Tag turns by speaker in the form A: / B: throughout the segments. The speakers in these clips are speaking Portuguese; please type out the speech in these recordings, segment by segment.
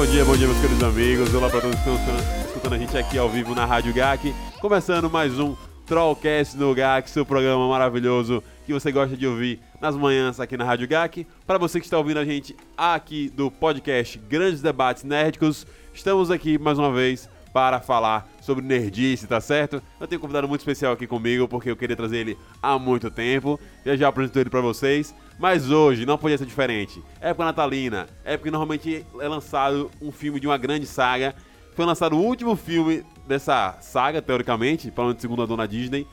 A: Bom dia, bom dia, meus queridos amigos. Olá para todos que estão escutando a gente aqui ao vivo na Rádio GAC. Começando mais um Trollcast no GAC, seu programa maravilhoso que você gosta de ouvir nas manhãs aqui na Rádio GAC. Para você que está ouvindo a gente aqui do podcast Grandes Debates Nerdicos, estamos aqui mais uma vez para falar sobre nerdice, tá certo? Eu tenho um convidado muito especial aqui comigo porque eu queria trazer ele há muito tempo. Já já apresento ele para vocês. Mas hoje não podia ser diferente. Época natalina, é porque normalmente é lançado um filme de uma grande saga. Foi lançado o último filme dessa saga, teoricamente, falando de segunda dona Disney.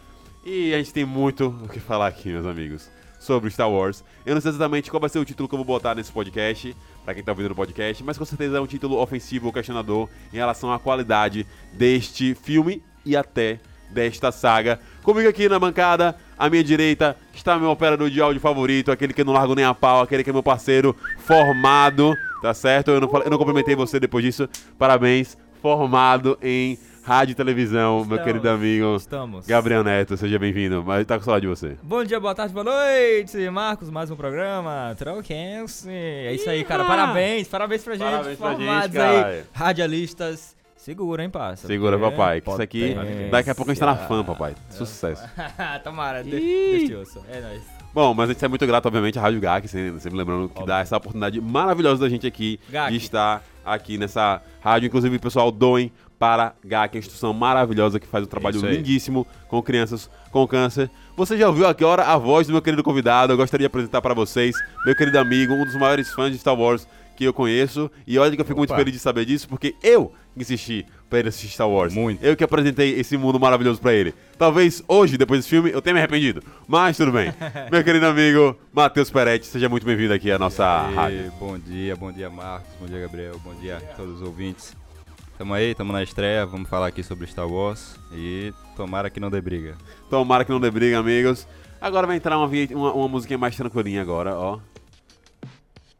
A: E a gente tem muito o que falar aqui, meus amigos, sobre Star Wars. Eu não sei exatamente qual vai ser o título que eu vou botar nesse podcast, para quem tá ouvindo no podcast, mas com certeza é um título ofensivo ou questionador em relação à qualidade deste filme e até desta saga. Comigo aqui na bancada, à minha direita, está meu operador de áudio favorito, aquele que eu não largo nem a pau, aquele que é meu parceiro formado, tá certo? Eu não, eu não cumprimentei você depois disso. Parabéns, formado em rádio e televisão, meu
B: Estamos,
A: querido amigo
B: Estamos.
A: Gabriel Neto, seja bem-vindo. Mas tá com saudade de você.
B: Bom dia, boa tarde, boa noite, Marcos. Mais um programa, Trollcast. É isso aí, cara. Parabéns, parabéns pra gente.
A: Parabéns pra
B: formados
A: gente, cara.
B: aí. Radialistas. Segura, hein, parça?
A: Segura, papai, que isso aqui, daqui a pouco a gente tá na fã, papai. Sucesso.
B: Tomara, de,
A: Ih.
B: deixa eu ouço. É nóis.
A: Bom, mas a gente é muito grato, obviamente, à Rádio GAC, sempre, sempre lembrando que dá essa oportunidade maravilhosa da gente aqui
B: GAC.
A: de estar aqui nessa rádio. Inclusive, pessoal, doem para GAC, a instituição maravilhosa que faz um trabalho
C: aí.
A: lindíssimo com crianças com câncer. Você já ouviu aqui agora a voz do meu querido convidado? Eu gostaria de apresentar para vocês, meu querido amigo, um dos maiores fãs de Star Wars que eu conheço. E olha que eu fico muito
C: Opa.
A: feliz de saber disso, porque eu insisti para ele assistir Star Wars.
C: Muito.
A: Eu que apresentei esse mundo maravilhoso pra ele. Talvez hoje, depois desse filme, eu tenha me arrependido. Mas tudo bem. Meu querido amigo Matheus Peretti, seja muito bem-vindo aqui à nossa
C: E
A: rádio.
C: Bom dia, bom dia Marcos, bom dia Gabriel, bom dia a todos os ouvintes. Tamo aí, tamo na estreia, vamos falar aqui sobre Star Wars e tomara que não dê briga.
A: Tomara que não dê briga, amigos. Agora vai entrar uma, uma, uma musiquinha mais tranquilinha agora, ó.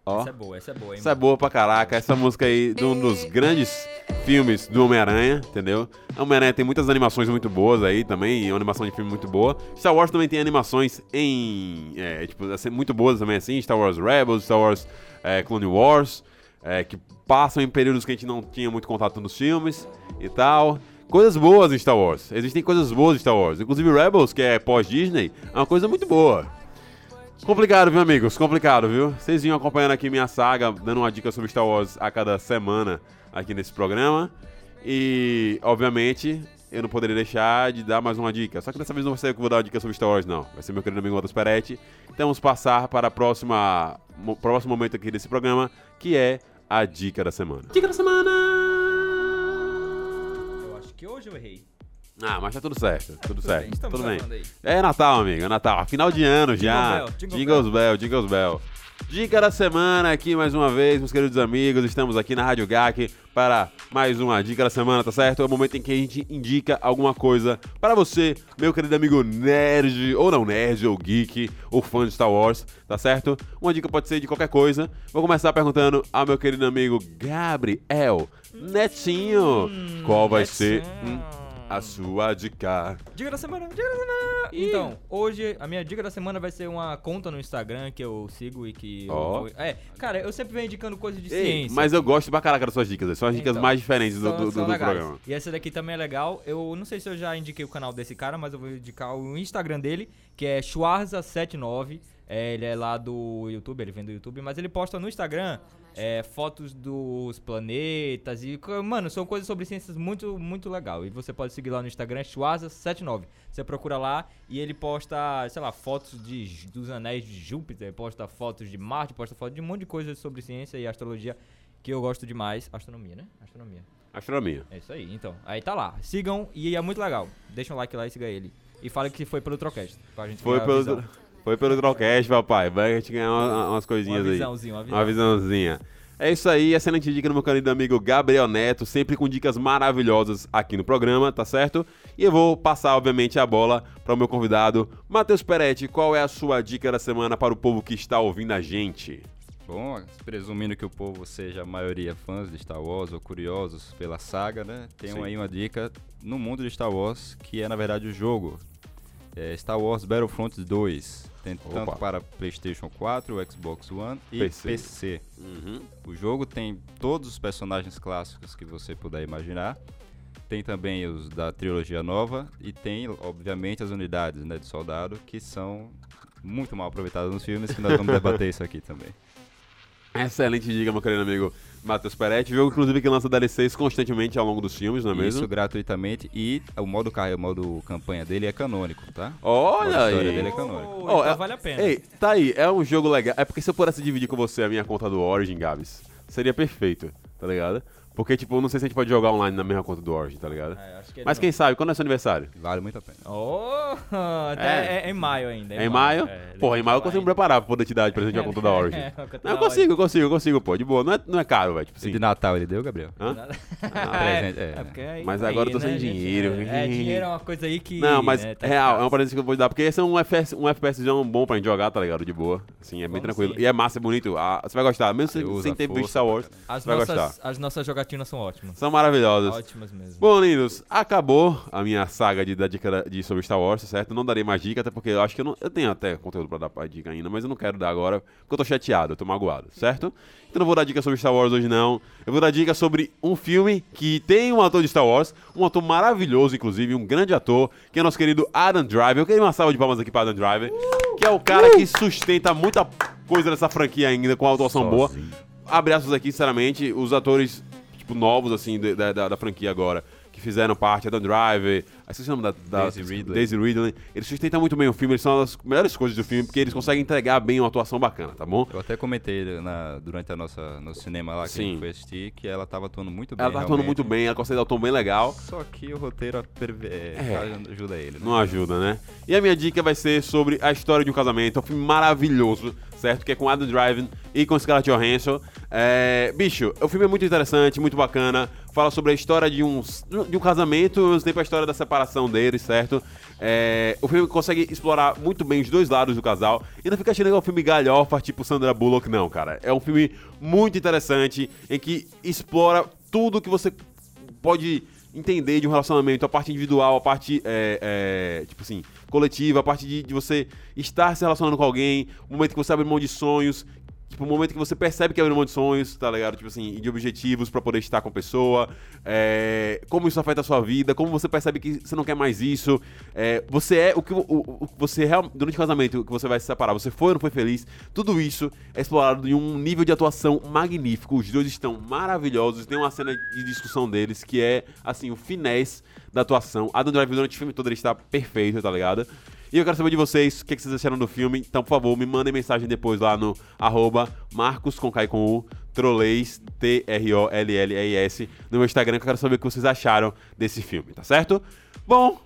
A: Ó.
B: Essa é boa, essa é boa, hein?
A: Essa é boa pra caraca. Essa música aí de um dos grandes filmes do Homem-Aranha, entendeu? A Homem-Aranha tem muitas animações muito boas aí também, e uma animação de filme muito boa. Star Wars também tem animações em. É, tipo, assim, muito boas também, assim. Star Wars Rebels, Star Wars é, Clone Wars, é, que passam em períodos que a gente não tinha muito contato nos filmes e tal. Coisas boas em Star Wars. Existem coisas boas em Star Wars. Inclusive Rebels, que é pós-Disney, é uma coisa muito boa. Complicado, viu, amigos? Complicado, viu? Vocês vinham acompanhando aqui minha saga, dando uma dica sobre Star Wars a cada semana aqui nesse programa. E, obviamente, eu não poderia deixar de dar mais uma dica. Só que dessa vez não vai ser eu que vou dar uma dica sobre Star Wars, não. Vai ser meu querido amigo Matheus Peretti. Então vamos passar para mo- próximo momento aqui desse programa, que é a dica da semana. Dica da semana!
B: Eu acho que hoje eu errei.
A: Ah, mas tá tudo certo, tudo, certo,
B: bem,
A: tudo bem.
B: aí.
A: É Natal, amigo, é Natal. Final de ano já.
B: bell, jingle
A: Jingles bell, jingles bell. Dica da semana aqui mais uma vez, meus queridos amigos. Estamos aqui na Rádio GAC para mais uma dica da semana, tá certo? É o momento em que a gente indica alguma coisa para você, meu querido amigo nerd, ou não nerd, ou geek, ou fã de Star Wars, tá certo? Uma dica pode ser de qualquer coisa. Vou começar perguntando ao meu querido amigo Gabriel Netinho. qual vai ser. hum, a sua dica.
B: Dica da semana, dica da semana. Então, hoje a minha dica da semana vai ser uma conta no Instagram que eu sigo e que. eu-
A: Ó.
B: é, cara, eu sempre venho indicando coisas de
A: Ei,
B: ciência.
A: mas eu gosto pra caraca das suas dicas, são as dicas
B: Então,
A: mais diferentes do,
B: São-
A: do, do-
B: são
A: do programa.
B: E essa daqui também é legal. Eu não sei se eu já indiquei o canal desse cara, mas eu vou indicar o Instagram dele, que é Schwarza79. É, ele é lá do YouTube, ele vem do YouTube, mas ele posta no Instagram é, fotos dos planetas e, mano, são coisas sobre ciências muito, muito legal. E você pode seguir lá no Instagram, Schwarza79. Você procura lá e ele posta, sei lá, fotos de, dos anéis de Júpiter, posta fotos de Marte, posta fotos de um monte de coisas sobre ciência e astrologia que eu gosto demais. Astronomia, né? Astronomia.
A: Astronomia.
B: É isso aí, então. Aí tá lá. Sigam e é muito legal. Deixa um like lá e siga ele. E fale que foi pelo Trocast. Pra gente
A: Foi pelo,
B: visão.
A: Foi pelo Trollcast, papai. Vai a gente ganhar uma- umas coisinhas
B: Uma
A: aí.
B: visãozinha, uma visão.
A: Uma visãozinha. É isso aí, excelente dica do meu querido amigo Gabriel Neto, sempre com dicas maravilhosas aqui no programa, tá certo? E eu vou passar, obviamente, a bola para o meu convidado, Matheus Peretti. Qual é a sua dica da semana para o povo que está ouvindo a gente?
C: Bom, presumindo que o povo seja a maioria fãs de Star Wars ou curiosos pela saga, né? Tem
A: Sim.
C: aí uma dica no mundo de Star Wars, que é na verdade o jogo. É Star Wars Battlefront 2. Tem
A: Opa.
C: tanto para PlayStation 4, Xbox One e
A: PC.
C: PC. O jogo tem todos os personagens clássicos que você puder imaginar. Tem também os da trilogia nova e tem, obviamente, as unidades né, de soldado que são muito mal aproveitadas nos filmes, que nós vamos debater isso aqui também.
A: Excelente dica, meu querido amigo Matheus Peretti. Jogo, inclusive, que lança DLCs constantemente ao longo dos filmes, não é mesmo?
C: Isso gratuitamente e o modo, o modo campanha dele é canônico, tá?
A: Olha
C: A história
A: aí.
C: dele é canônica.
B: Oh, então
A: é-
B: vale a pena.
A: Ei, tá aí, é um jogo legal. É porque se eu pudesse dividir com você a minha conta do Origin, Gabs, seria perfeito, tá ligado? Porque, tipo, não sei se a gente pode jogar online na mesma conta do Origin, tá ligado?
B: É, acho que ele
A: Mas
B: não.
A: quem sabe, quando é seu aniversário?
C: Vale muito a pena.
B: Oh, até é. em maio ainda.
A: É em maio?
B: É,
A: Porra, em maio eu consigo me preparar pra poder te dar de presente a conta da Origin. Não, eu consigo, eu consigo, eu consigo, pô. De boa. Não é, não é caro, velho. Tipo assim.
C: De Natal ele deu, Gabriel?
A: Hã?
C: é.
B: aí-
A: Mas
B: aí,
A: agora eu tô sem
B: né, gente?
A: dinheiro.
B: É, é, dinheiro é uma coisa aí que.
A: Não, mas
B: né, tá
A: real, é
B: escasso.
A: um presente que eu vou te dar, porque esse é um FPS, um FPSzão bom pra gente jogar, tá ligado? De boa. Assim, é bem tranquilo.
B: sim.
A: E é massa, é bonito. Ah, você vai gostar, mesmo sem, ter visto Star Wars. Você vai
B: nossas,
A: gostar.
B: as nossas são ótimas.
A: São maravilhosas.
B: Ótimas mesmo.
A: Bom, lindos, acabou a minha saga de dar dica de, sobre Star Wars, certo? Não darei mais dica, até porque eu acho que eu não. Eu tenho até conteúdo pra dar pra dica ainda, mas eu não quero dar agora, porque eu tô chateado, eu tô magoado, certo? Então não vou dar dica sobre Star Wars hoje, não. Eu vou dar dica sobre um filme que tem um ator de Star Wars, um ator maravilhoso, inclusive, um grande ator, que é nosso querido Adam Driver. Eu queria uma salva de palmas aqui pra Adam Driver, que é o cara que sustenta muita coisa dessa franquia ainda, com a atuação boa.
C: Sozinho.
A: Abre aspas aqui, sinceramente, os atores, tipo, novos, assim, da, da, da franquia agora, que fizeram parte, Adam Driver, esqueci o nome da, da
C: Daisy Ridley.
A: Daisy Ridley, eles sustentam muito bem o filme, eles são das melhores coisas do filme, porque eles conseguem entregar bem uma atuação bacana, tá bom?
C: Eu até comentei na- durante a nossa, nosso cinema lá que a
A: Sim.
C: gente foi assistir que ela tava atuando muito bem.
A: Ela tá atuando muito bem, ela consegue dar um tom bem legal,
C: Só que o roteiro perve- é,
A: É.
C: ajuda ele. Né?
A: não ajuda, né? E a minha dica vai ser sobre a história de um casamento, é um filme maravilhoso, certo? Que é com Adam Driver e com Scarlett Johansson. É, bicho, o filme é muito interessante, muito bacana. Fala sobre a história de um, de um casamento ao mesmo tempo a história da separação deles, certo? É, o filme consegue explorar muito bem os dois lados do casal. E não fica achando que é um filme galhofa, tipo Sandra Bullock, não, cara. É um filme muito interessante em que explora tudo que você pode entender de um relacionamento, a parte individual, a parte, é, é, tipo assim, coletiva, a parte de, de você estar se relacionando com alguém, o momento que você abre mão de sonhos, tipo, o momento que você percebe que de sonhos, tá ligado? Tipo assim, de objetivos pra poder estar com a pessoa, é, como isso afeta a sua vida, como você percebe que você não quer mais isso, é, você é o que o, o- você durante o casamento que você vai se separar, você foi ou não foi feliz, tudo isso é explorado em um nível de atuação magnífico. Os dois estão maravilhosos, tem uma cena de discussão deles que é assim, o finesse da atuação. Adam Driver durante o filme todo ele está perfeito, tá ligado? E eu quero saber de vocês o que, que vocês acharam do filme. Então, por favor, me mandem mensagem depois lá no arroba Marcos com Kai com U, Trolleis, T-R-O-L-L-E-S, no meu Instagram, que eu quero saber o que vocês acharam desse filme, tá certo? Bom,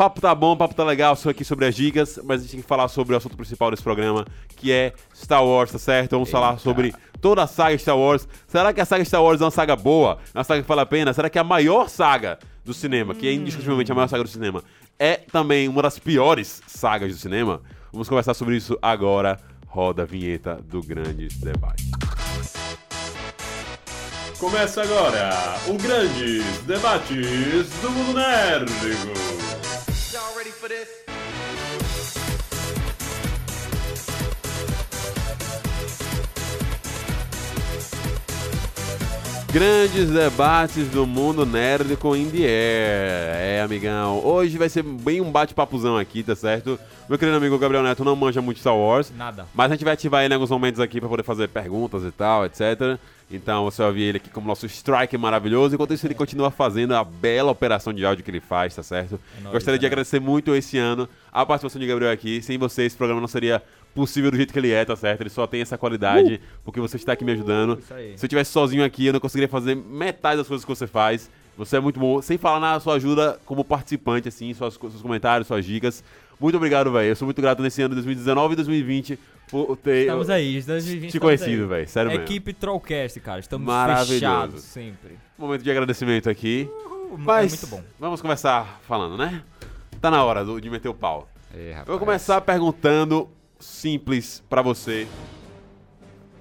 A: papo tá bom, papo tá legal, só aqui sobre as dicas, mas a gente tem que falar sobre o assunto principal desse programa, que é Star Wars, tá certo? Vamos falar sobre toda a saga Star Wars. Será que a saga Star Wars é uma saga boa? É uma saga que vale a pena? Será que é a maior saga do cinema, que é indiscutivelmente a maior saga do cinema, é também uma das piores sagas do cinema? Vamos conversar sobre isso agora. Roda a vinheta do grande debate. Começa agora o Grandes Debates do Mundo Nérdico. Grandes debates do mundo nerd com Indie Air. É, amigão. Hoje vai ser bem um bate-papuzão aqui, tá certo? Meu querido amigo Gabriel Neto não manja muito Star Wars.
B: Nada.
A: Mas a gente vai ativar ele em alguns momentos aqui pra poder fazer perguntas e tal, etc. Então você vai ouvir ele aqui como nosso strike maravilhoso. Enquanto isso, ele continua fazendo a bela operação de áudio que ele faz, tá certo?
B: É nóis,
A: Gostaria de
B: é
A: agradecer muito esse ano a participação de Gabriel aqui. Sem você, esse programa não seria possível do jeito que ele é, tá certo? Ele só tem essa qualidade porque você está aqui me ajudando. Se eu estivesse sozinho aqui, eu não conseguiria fazer metade das coisas que você faz. Você é muito bom. Sem falar na sua ajuda como participante, assim, suas, seus comentários, suas dicas. Muito obrigado, velho. Eu sou muito grato nesse ano de 2019 e 2020 por ter
B: Estamos aí, 2020
A: te conhecido, velho. Sério mesmo.
B: Equipe Trollcast, cara. Estamos fechados sempre.
A: Momento de agradecimento aqui.
B: Uh,
A: Mas
B: é muito bom.
A: vamos começar falando, né? Tá na hora do- de meter o pau.
C: É, rapaz.
A: Eu vou começar perguntando simples pra você.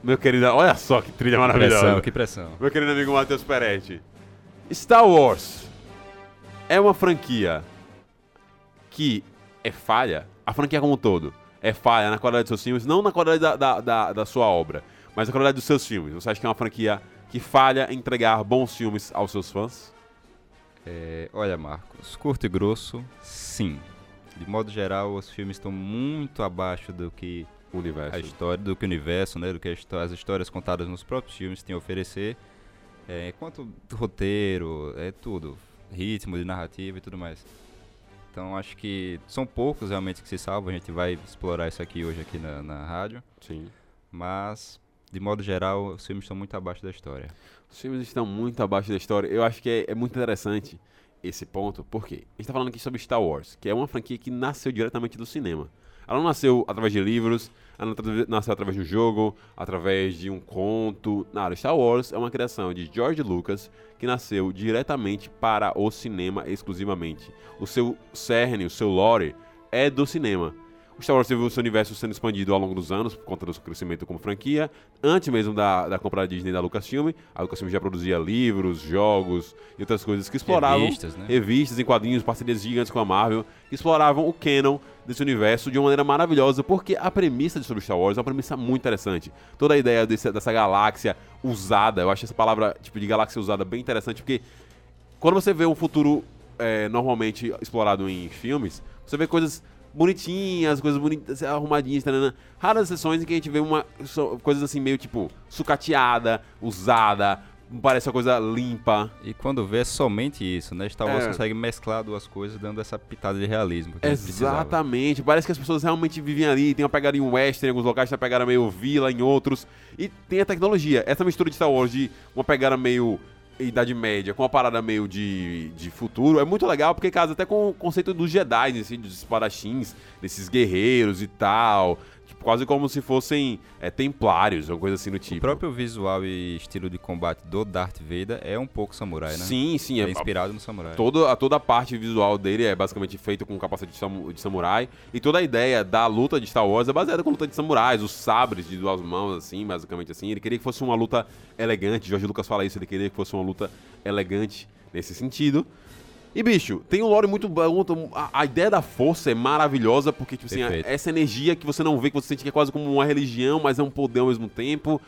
A: Meu querido, olha só que trilha
C: Que
A: maravilhosa.
C: pressão, que pressão.
A: Meu querido amigo Matheus Peretti. Star Wars é uma franquia que é falha, a franquia como um todo, é falha na qualidade dos seus filmes, não na qualidade da, da, da, da sua obra, mas na qualidade dos seus filmes. Você acha que é uma franquia que falha em entregar bons filmes aos seus fãs?
C: É, olha, Marcos, curto e grosso, sim. De modo geral, os filmes estão muito abaixo do que
A: O universo.
C: a história, do que o universo, né, do que as histórias contadas nos próprios filmes têm a oferecer. É, quanto roteiro, é tudo, ritmo de narrativa e tudo mais. Então acho que são poucos realmente que se salvam. A gente vai explorar isso aqui hoje aqui na, na rádio,
A: Sim.
C: mas de modo geral os filmes estão muito abaixo da história.
A: Os filmes estão muito abaixo da história. Eu acho que é, é muito interessante esse ponto, porque a gente está falando aqui sobre Star Wars, que é uma franquia que nasceu diretamente do cinema. Ela não nasceu através de livros, ela nasceu através de um jogo, através de um conto. Nada. Star Wars é uma criação de George Lucas que nasceu diretamente para o cinema exclusivamente. O seu cerne, o seu lore é do cinema. O Star Wars teve o seu universo sendo expandido ao longo dos anos por conta do seu crescimento como franquia. Antes mesmo da, da compra da Disney da Lucasfilm, a Lucasfilm já produzia livros, jogos e outras coisas que exploravam
C: Revistas, né?
A: revistas em quadrinhos, parcerias gigantes com a Marvel, exploravam o canon desse universo de uma maneira maravilhosa, porque a premissa de sobre Star Wars é uma premissa muito interessante. Toda a ideia desse- dessa galáxia usada, eu acho essa palavra tipo de galáxia usada bem interessante, porque quando você vê um futuro é, normalmente explorado em filmes, você vê coisas bonitinhas, coisas bonitas, arrumadinhas, tanana. raras exceções em que a gente vê uma so- coisas assim meio tipo sucateada, usada, parece uma coisa limpa.
C: E quando vê é somente isso, né? Star Wars
A: É.
C: consegue mesclar duas coisas dando essa pitada de realismo.
A: Exatamente. Parece que as pessoas realmente vivem ali. Tem uma pegada em western em alguns locais, tem uma pegada meio vila em outros. E tem a tecnologia. Essa mistura de Star Wars de uma pegada meio Idade Média com uma parada meio de, de futuro é muito legal porque casa até com o conceito dos Jedi, assim, dos espadachins, desses guerreiros e tal. Quase como se fossem é, templários, uma coisa assim do
C: O
A: tipo.
C: próprio visual e estilo de combate do Darth Vader é um pouco samurai, né?
A: Sim, sim.
C: É,
A: É,
C: inspirado no samurai.
A: Todo, a, toda a parte visual dele é basicamente feita com capacete de, samu- de samurai. E toda a ideia da luta de Star Wars é baseada com luta de samurais, os sabres de duas mãos, assim, basicamente assim. Ele queria que fosse uma luta elegante. Jorge Lucas fala isso, ele queria que fosse uma luta elegante nesse sentido. E, bicho, tem um lore muito bom. A, a ideia da força é maravilhosa, porque, tipo assim, a- essa energia que você não vê, que você sente que é quase como uma religião, mas é um poder ao mesmo tempo.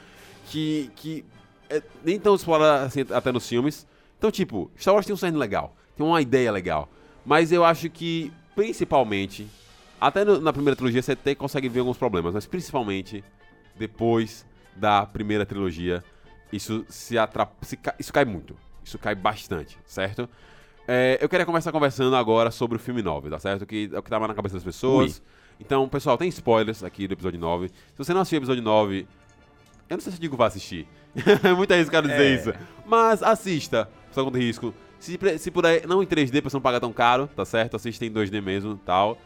A: Que, que é nem tão explorada assim, até nos filmes. Então, tipo, Star Wars tem um cerne legal, tem uma ideia legal. Mas eu acho que, principalmente, até no- na primeira trilogia você até consegue ver alguns problemas, mas principalmente depois da primeira trilogia, isso se atrapa, se ca- isso cai muito. Isso cai bastante, certo? É, eu queria começar conversando agora sobre o filme 9, tá certo? Que é o que tava na cabeça das pessoas. Então, pessoal, tem spoilers aqui do episódio 9. Se você não assistiu o episódio 9, eu não sei se eu digo vá assistir. é muito arriscado dizer
B: É.
A: isso. Mas assista, só com risco. Se, se puder, não em 3D pra você não pagar tão caro, tá certo? Assista em 2D mesmo tal.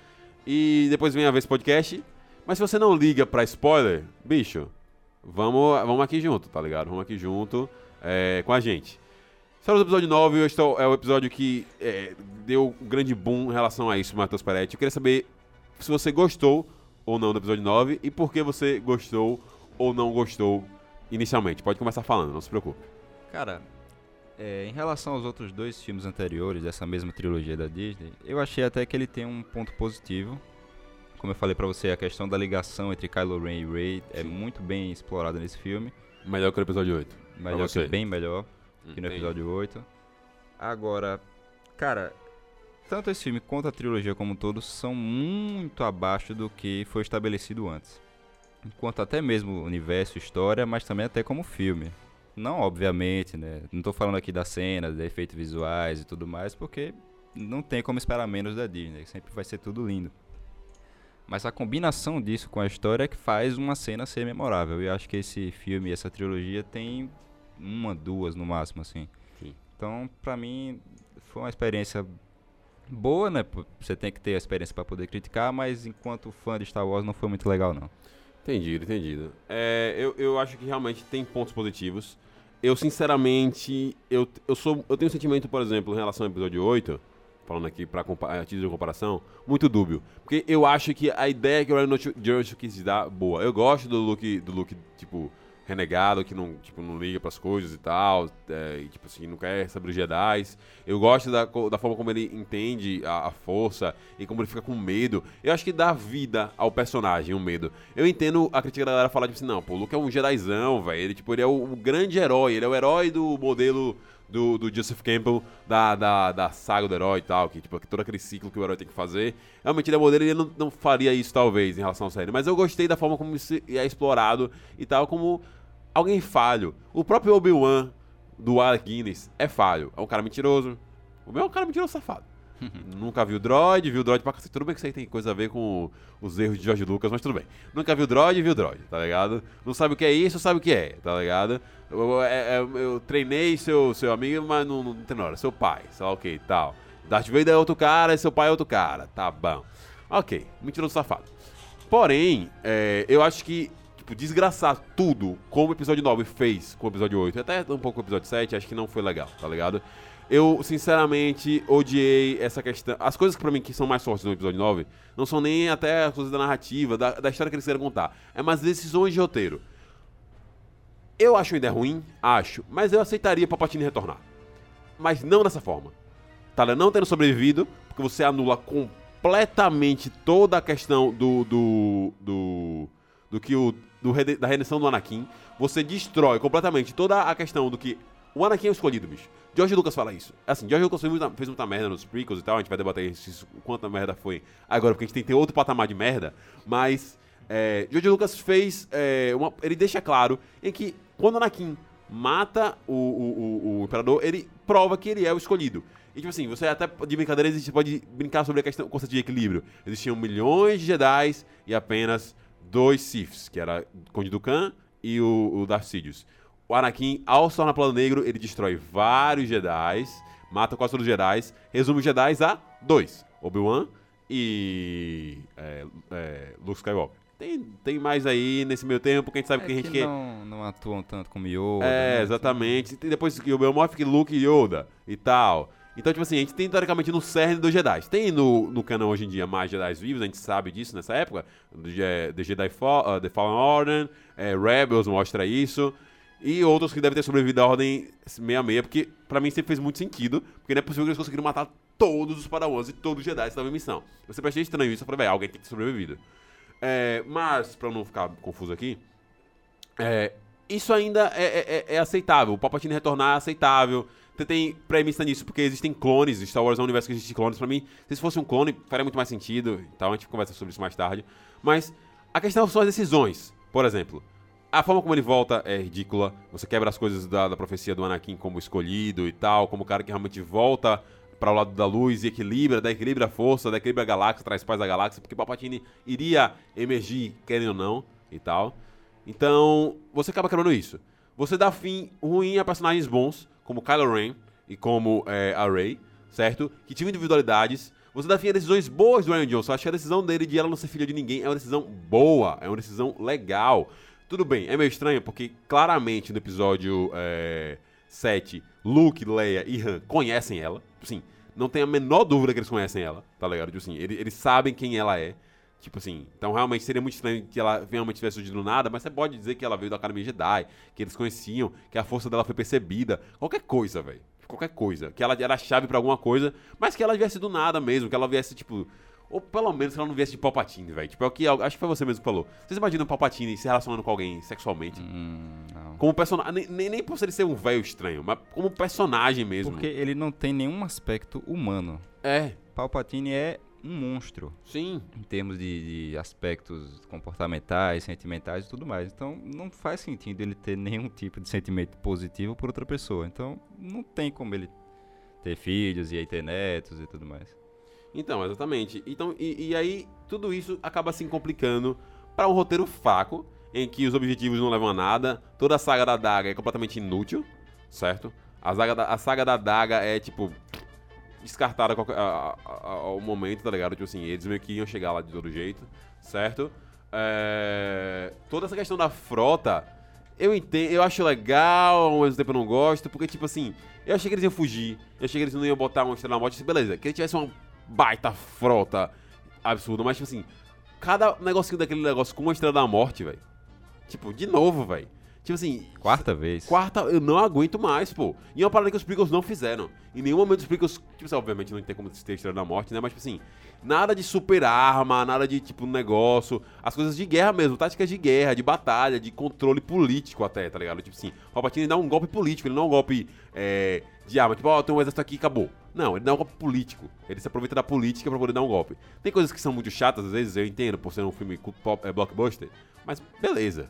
A: E depois vem a ver esse podcast. Mas se você não liga pra spoiler, bicho, vamos, vamos aqui junto, tá ligado? Vamos aqui junto é, com a gente. Estamos no episódio 9, hoje tô- é o episódio que é, deu um grande boom em relação a isso, Matheus Peretti. Eu queria saber se você gostou ou não do episódio 9 e por que você gostou ou não gostou inicialmente. Pode começar falando, não se preocupe.
C: Cara, é, em relação aos outros dois filmes anteriores dessa mesma trilogia da Disney, eu achei até que ele tem um ponto positivo. Como eu falei pra você, a questão da ligação entre Kylo Ren e Rey é muito bem explorada nesse filme.
A: Melhor que o episódio 8.
C: Melhor que, bem melhor que no episódio 8. Agora, cara, tanto esse filme quanto a trilogia como um todo são muito abaixo do que foi estabelecido antes. Enquanto até mesmo universo, história, mas também até como filme. Não, obviamente, né? Não tô falando aqui das cenas, de efeitos visuais e tudo mais, porque não tem como esperar menos da Disney. Sempre vai ser tudo lindo. Mas a combinação disso com a história é que faz uma cena ser memorável. E eu acho que esse filme, essa trilogia tem uma, duas no máximo, assim.
A: Sim.
C: Então, pra mim, foi uma experiência boa, né? Você tem que ter a experiência pra poder criticar, mas enquanto fã de Star Wars não foi muito legal, não.
A: Entendido, entendido. É, eu, eu acho que realmente tem pontos positivos. Eu, sinceramente, eu, eu, sou, eu tenho um sentimento, por exemplo, em relação ao episódio 8, falando aqui para a título de comparação, muito dúbio. Porque eu acho que a ideia que o Ryan Johnson quis dar, boa. Eu gosto do look, do look tipo, renegado, que não, tipo, não liga pras coisas e tal, é, e, tipo assim, não quer saber os Jedi. Eu gosto da, da forma como ele entende a, a força e como ele fica com medo. Eu acho que dá vida ao personagem, o medo. Eu entendo a crítica da galera falar, tipo assim, não, pô, o Luke é um Jedizão, velho. Ele, tipo, ele é o, o grande herói, ele é o herói do modelo do, do Joseph Campbell, da, da, da saga do herói e tal, que, tipo, todo aquele ciclo que o herói tem que fazer. Realmente ele é modelo ele não, não faria isso, talvez, em relação à série. Mas eu gostei da forma como isso é explorado e tal, como alguém falho. O próprio Obi-Wan do Alec Guinness é falho. É um cara mentiroso. O meu é um cara mentiroso safado. Nunca viu droid, viu droid pra cacete. Tudo bem que isso aí tem coisa a ver com os erros de George Lucas, mas tudo bem. Nunca viu droid, viu droid, tá ligado? Não sabe o que é isso, sabe o que é, tá ligado? Eu, eu- eu- eu treinei seu, seu amigo, mas não, não tem hora. Seu pai, sei lá o que e tal. Darth Vader é outro cara e seu pai é outro cara. Tá bom. Ok, mentiroso safado. Porém, é, eu acho que, tipo, desgraçar tudo como o episódio 9 fez com o episódio 8, e até um pouco com o episódio 7, acho que não foi legal, tá ligado? Eu, sinceramente, odiei essa questão. As coisas que pra mim que são mais fortes no episódio 9 não são nem até as coisas da narrativa, da, da história que eles querem contar. É mais decisões de roteiro. Eu acho ideia ruim, acho, mas eu aceitaria Palpatine retornar. Mas não dessa forma. Ligado? não tendo sobrevivido, porque você anula completamente toda a questão do. do. do. do que o. do da redenção do Anakin. Você destrói completamente toda a questão do que. O Anakin é o escolhido, bicho. George Lucas fala isso. Assim, George Lucas fez muita, fez muita merda nos prequels e tal, a gente vai debater isso, quanta merda foi agora, porque a gente tem que ter outro patamar de merda, mas é, George Lucas fez, é, uma, ele deixa claro em que quando Anakin mata o, o, o, o Imperador, ele prova que ele é o escolhido. E tipo assim, você até de brincadeira existe, pode brincar sobre a questão, conceito de equilíbrio. Existiam milhões de Jedi e apenas dois Siths, que era Conde Dukan e o, o Darth Sidious. O Anakin, ao se tornar plano negro, ele destrói vários Jedi, mata quase todos os Jedi, resume os Jedi a dois: Obi-Wan e é, é, Luke Skywalker. Tem, tem mais aí nesse meio tempo que a gente sabe
C: É
A: que a gente
C: que
A: quer.
C: não, não atuam tanto como Yoda.
A: É,
C: né?
A: exatamente. E depois que o fica Luke e Yoda e tal. Então, tipo assim, a gente tem teoricamente no cerne dos Jedi. Tem no, no canal hoje em dia mais Jedi vivos, a gente sabe disso nessa época. The Jedi Fall, uh, The Fallen Order, é, Rebels mostra isso. E outros que devem ter sobrevivido à Ordem 66, porque pra mim sempre fez muito sentido. Porque não é possível que eles conseguiram matar todos os Padawans e todos os Jedi estavam em missão. Sempre achei estranho isso. Eu falei, velho, alguém tem que ter sobrevivido. É, mas, eu não ficar confuso aqui, é, isso ainda é, é- é- é aceitável. O Palpatine retornar é aceitável. Você tem premissa nisso, porque existem clones. Star Wars é um universo que existe clones. Pra mim, se fosse um clone, faria muito mais sentido. Então a gente conversa sobre isso mais tarde. Mas a questão são as decisões. Por exemplo, a forma como ele volta é ridícula. Você quebra as coisas da, da profecia do Anakin como escolhido e tal, como o cara que realmente volta para o lado da luz e equilibra, dá equilibra a força, dá equilibra a galáxia, traz paz à galáxia, porque Palpatine iria emergir, querendo ou não, e tal. Então, você acaba quebrando isso. Você dá fim ruim a personagens bons, como Kylo Ren e como é, a Rey, certo? Que tinham individualidades. Você dá fim a decisões boas do Ryan Johnson. Acho que a decisão dele de ela não ser filha de ninguém é uma decisão boa, é uma decisão legal. Tudo bem, é meio estranho, porque claramente no episódio é, 7, Luke, Leia e Han conhecem ela. Assim, não tem a menor dúvida que eles conhecem ela, tá ligado? Tipo assim, eles, eles sabem quem ela é. Tipo assim, então realmente seria muito estranho que ela realmente tivesse surgido do nada, mas você pode dizer que ela veio da Academia Jedi, que eles conheciam, que a força dela foi percebida, qualquer coisa, velho. Qualquer coisa. Que ela era chave pra alguma coisa, mas que ela viesse do nada mesmo, que ela viesse, tipo. Ou pelo menos que ela não viesse de Palpatine, velho. Tipo, é o que. Acho que foi você mesmo que falou. Vocês imaginam Palpatine se relacionando com alguém sexualmente?
C: Hum.
A: Como personagem. Nem, nem, nem por ele ser um velho estranho, mas como personagem mesmo.
C: Porque ele não tem nenhum aspecto humano.
A: É,
C: Palpatine é um monstro
A: sim.
C: em termos de, de aspectos comportamentais, sentimentais e tudo mais. Então não faz sentido ele ter nenhum tipo de sentimento positivo por outra pessoa. Então não tem como ele ter filhos e aí ter netos e tudo mais.
A: Então, exatamente. Então, e, e aí, tudo isso acaba se complicando para um roteiro fraco, em que os objetivos não levam a nada, toda a saga da Daga é completamente inútil, certo? A saga da, a saga da Daga é, tipo, descartada a a- a- ao momento, tá ligado? Tipo assim, eles meio que iam chegar lá de todo jeito, certo? É, Toda essa questão da frota, eu entendo, eu acho legal, ao mesmo tempo eu não gosto, porque, tipo assim, eu achei que eles iam fugir, eu achei que eles não iam botar uma estrela da morte, beleza, que ele tivesse uma baita frota absurda, mas, tipo assim, cada negocinho daquele negócio com uma estrela da morte, velho. Tipo, de novo, velho. Tipo assim,
C: Quarta vez.
A: Quarta, eu não aguento mais, pô. E é uma parada que os prequels não fizeram. Em nenhum momento os prequels, tipo assim, obviamente não tem como ter Estrela da Morte, né? Mas, tipo assim, nada de super arma, nada de, tipo, negócio. As coisas de guerra mesmo, táticas de guerra, de batalha, de controle político até, tá ligado? Tipo assim, o Palpatine dá um golpe político, ele não é um golpe é, de arma. Tipo, ó, tem um exército aqui e acabou. Não, ele dá um golpe político. Ele se aproveita da política pra poder dar um golpe. Tem coisas que são muito chatas, às vezes, eu entendo, por ser um filme pop- é, blockbuster, mas beleza.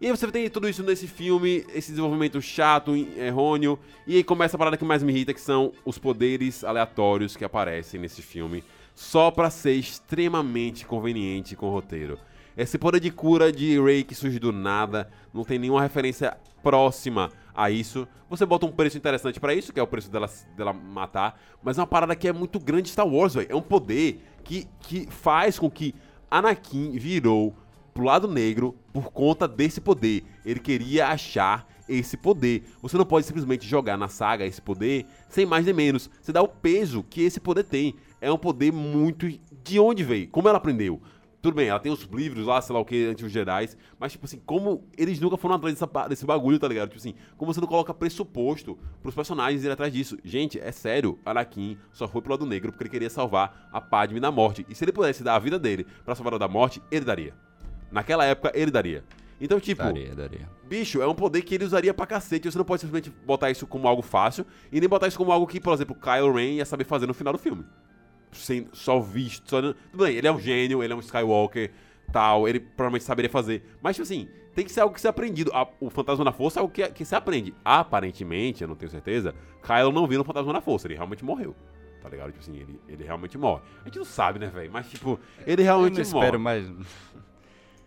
A: E aí você tem tudo isso nesse filme, esse desenvolvimento chato, errôneo, e aí começa a parada que mais me irrita, que são os poderes aleatórios que aparecem nesse filme, só pra ser extremamente conveniente com o roteiro. Esse poder de cura de Rey que surge do nada, não tem nenhuma referência próxima a isso. Você bota um preço interessante pra isso, que é o preço dela, dela matar, mas é uma parada que é muito grande Star Wars, velho. É um poder que, que faz com que Anakin virou pro lado negro por conta desse poder. Ele queria achar esse poder. Você não pode simplesmente jogar na saga esse poder sem mais nem menos. Você dá o peso que esse poder tem. É um poder muito. De onde veio? Como ela aprendeu? Tudo bem, ela tem os livros lá, sei lá o que, antes os Jedi, mas, tipo assim, como eles nunca foram atrás dessa, desse bagulho, tá ligado? Tipo assim, como você não coloca pressuposto pros personagens irem atrás disso? Gente, é sério, Anakin só foi pro lado negro porque ele queria salvar a Padme da morte. E se ele pudesse dar a vida dele pra salvar ela da morte, ele daria. Naquela época, ele daria. Então, tipo,
C: Daria, daria.
A: bicho, é um poder que ele usaria pra cacete. Você não pode simplesmente botar isso como algo fácil e nem botar isso como algo que, por exemplo, Kylo Ren ia saber fazer no final do filme. Sem, só visto, só... Tudo bem, ele é um gênio, ele é um Skywalker, tal, ele provavelmente saberia fazer. Mas, tipo assim, tem que ser algo que ser aprendido. A- o Fantasma da Força é algo que, que se aprende. Aparentemente, eu não tenho certeza, Kylo não viu no Fantasma da Força, ele realmente morreu. Tá ligado? Tipo assim, ele, ele realmente morre. A gente não sabe, né, velho? Mas, tipo, ele
C: Eu
A: realmente
C: não
A: morre.
C: espero mais.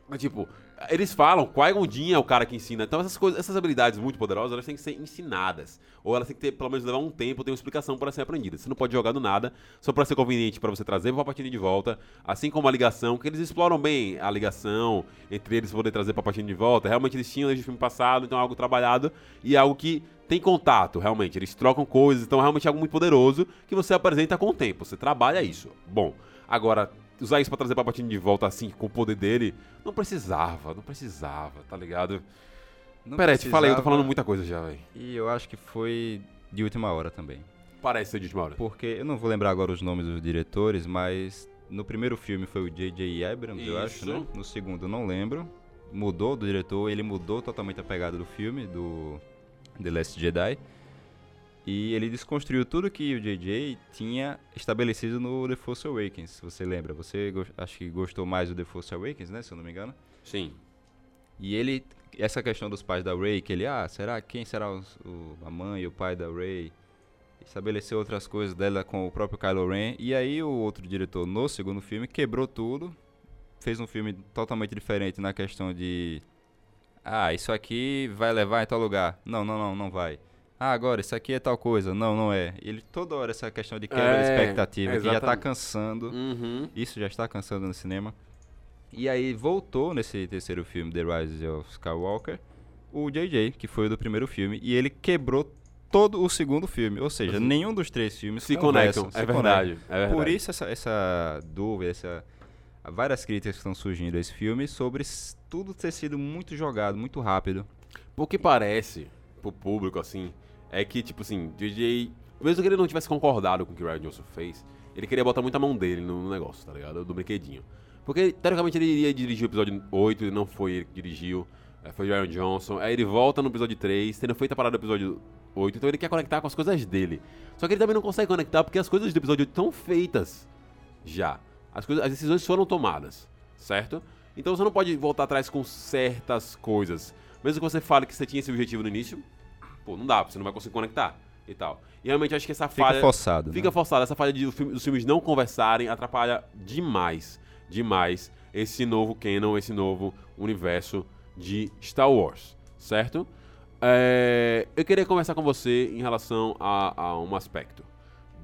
A: Mas, tipo, eles falam, Qui-Gon é o cara que ensina. Então, essas coisas, essas habilidades muito poderosas, elas têm que ser ensinadas. Ou elas têm que ter, pelo menos, levar um tempo, ter uma explicação para ser aprendida. Você não pode jogar do nada, só para ser conveniente para você trazer o Palpatine de volta. Assim como a ligação, que eles exploram bem a ligação entre eles poder trazer o Palpatine de volta. Realmente eles tinham desde o filme passado, então é algo trabalhado e é algo que tem contato, realmente. Eles trocam coisas, então é realmente algo muito poderoso que você apresenta com o tempo. Você trabalha isso. Bom, agora usar isso pra trazer Palpatine de volta assim, com o poder dele, não precisava, não precisava, tá ligado?
C: Não
A: Peraí, te falei, eu tô falando muita coisa já, velho.
C: E eu acho que foi de última hora também.
A: Parece ser de última hora.
C: Porque eu não vou lembrar agora os nomes dos diretores, mas no primeiro filme foi o J.J. Abrams, eu acho,
A: Isso.
C: né? No segundo não lembro. Mudou do diretor, ele mudou totalmente a pegada do filme, do The Last Jedi. E ele desconstruiu tudo que o J.J. tinha estabelecido no The Force Awakens, se você lembra. Você acho que gostou mais do The Force Awakens, né? Se eu não me engano.
A: Sim.
C: E ele, essa questão dos pais da Rey, que ele, ah, será quem será os- o, a mãe e o pai da Rey? Estabeleceu outras coisas dela com o próprio Kylo Ren. E aí o outro diretor, no segundo filme, quebrou tudo. Fez um filme totalmente diferente na questão de... Ah, isso aqui vai levar em tal lugar. Não, não, não, não vai. Ah, agora, isso aqui é tal coisa. Não, não é. Ele toda hora essa questão de quebra de
A: É,
C: expectativa, que já tá
A: exatamente.
C: cansando.
A: Uhum.
C: Isso já está cansando no cinema. E aí voltou nesse terceiro filme, The Rise of Skywalker, o JJ, que foi o do primeiro filme, e ele quebrou todo o segundo filme. Ou seja, nenhum dos três filmes
A: Se conectam,
C: se
A: é verdade, é verdade.
C: Por isso essa, essa dúvida, essa várias críticas que estão surgindo a esse filme sobre tudo ter sido muito jogado, muito rápido.
A: O que parece pro público, assim, é que, tipo assim, DJ. Mesmo que ele não tivesse concordado com o que o Ryan Johnson fez, ele queria botar muita mão dele no negócio, tá ligado? Do brinquedinho. Porque, teoricamente, ele iria dirigir o episódio 8 e não foi ele que dirigiu. é, Foi o Ryan Johnson. Aí ele volta no episódio 3, tendo feito a parada do episódio 8, então ele quer conectar com as coisas dele. Só que ele também não consegue conectar porque as coisas do episódio 8 estão feitas já. As, coisas, as decisões foram tomadas, certo? Então você não pode voltar atrás com certas coisas. Mesmo que você fale que você tinha esse objetivo no início, pô, não dá, você não vai conseguir conectar e tal. E realmente acho que essa
C: Fica
A: falha.
C: forçado.
A: Fica
C: né?
A: forçada. Essa falha de dos filmes não conversarem atrapalha demais, demais esse novo canon, esse novo universo de Star Wars, certo? É, eu queria conversar com você em relação a, a um aspecto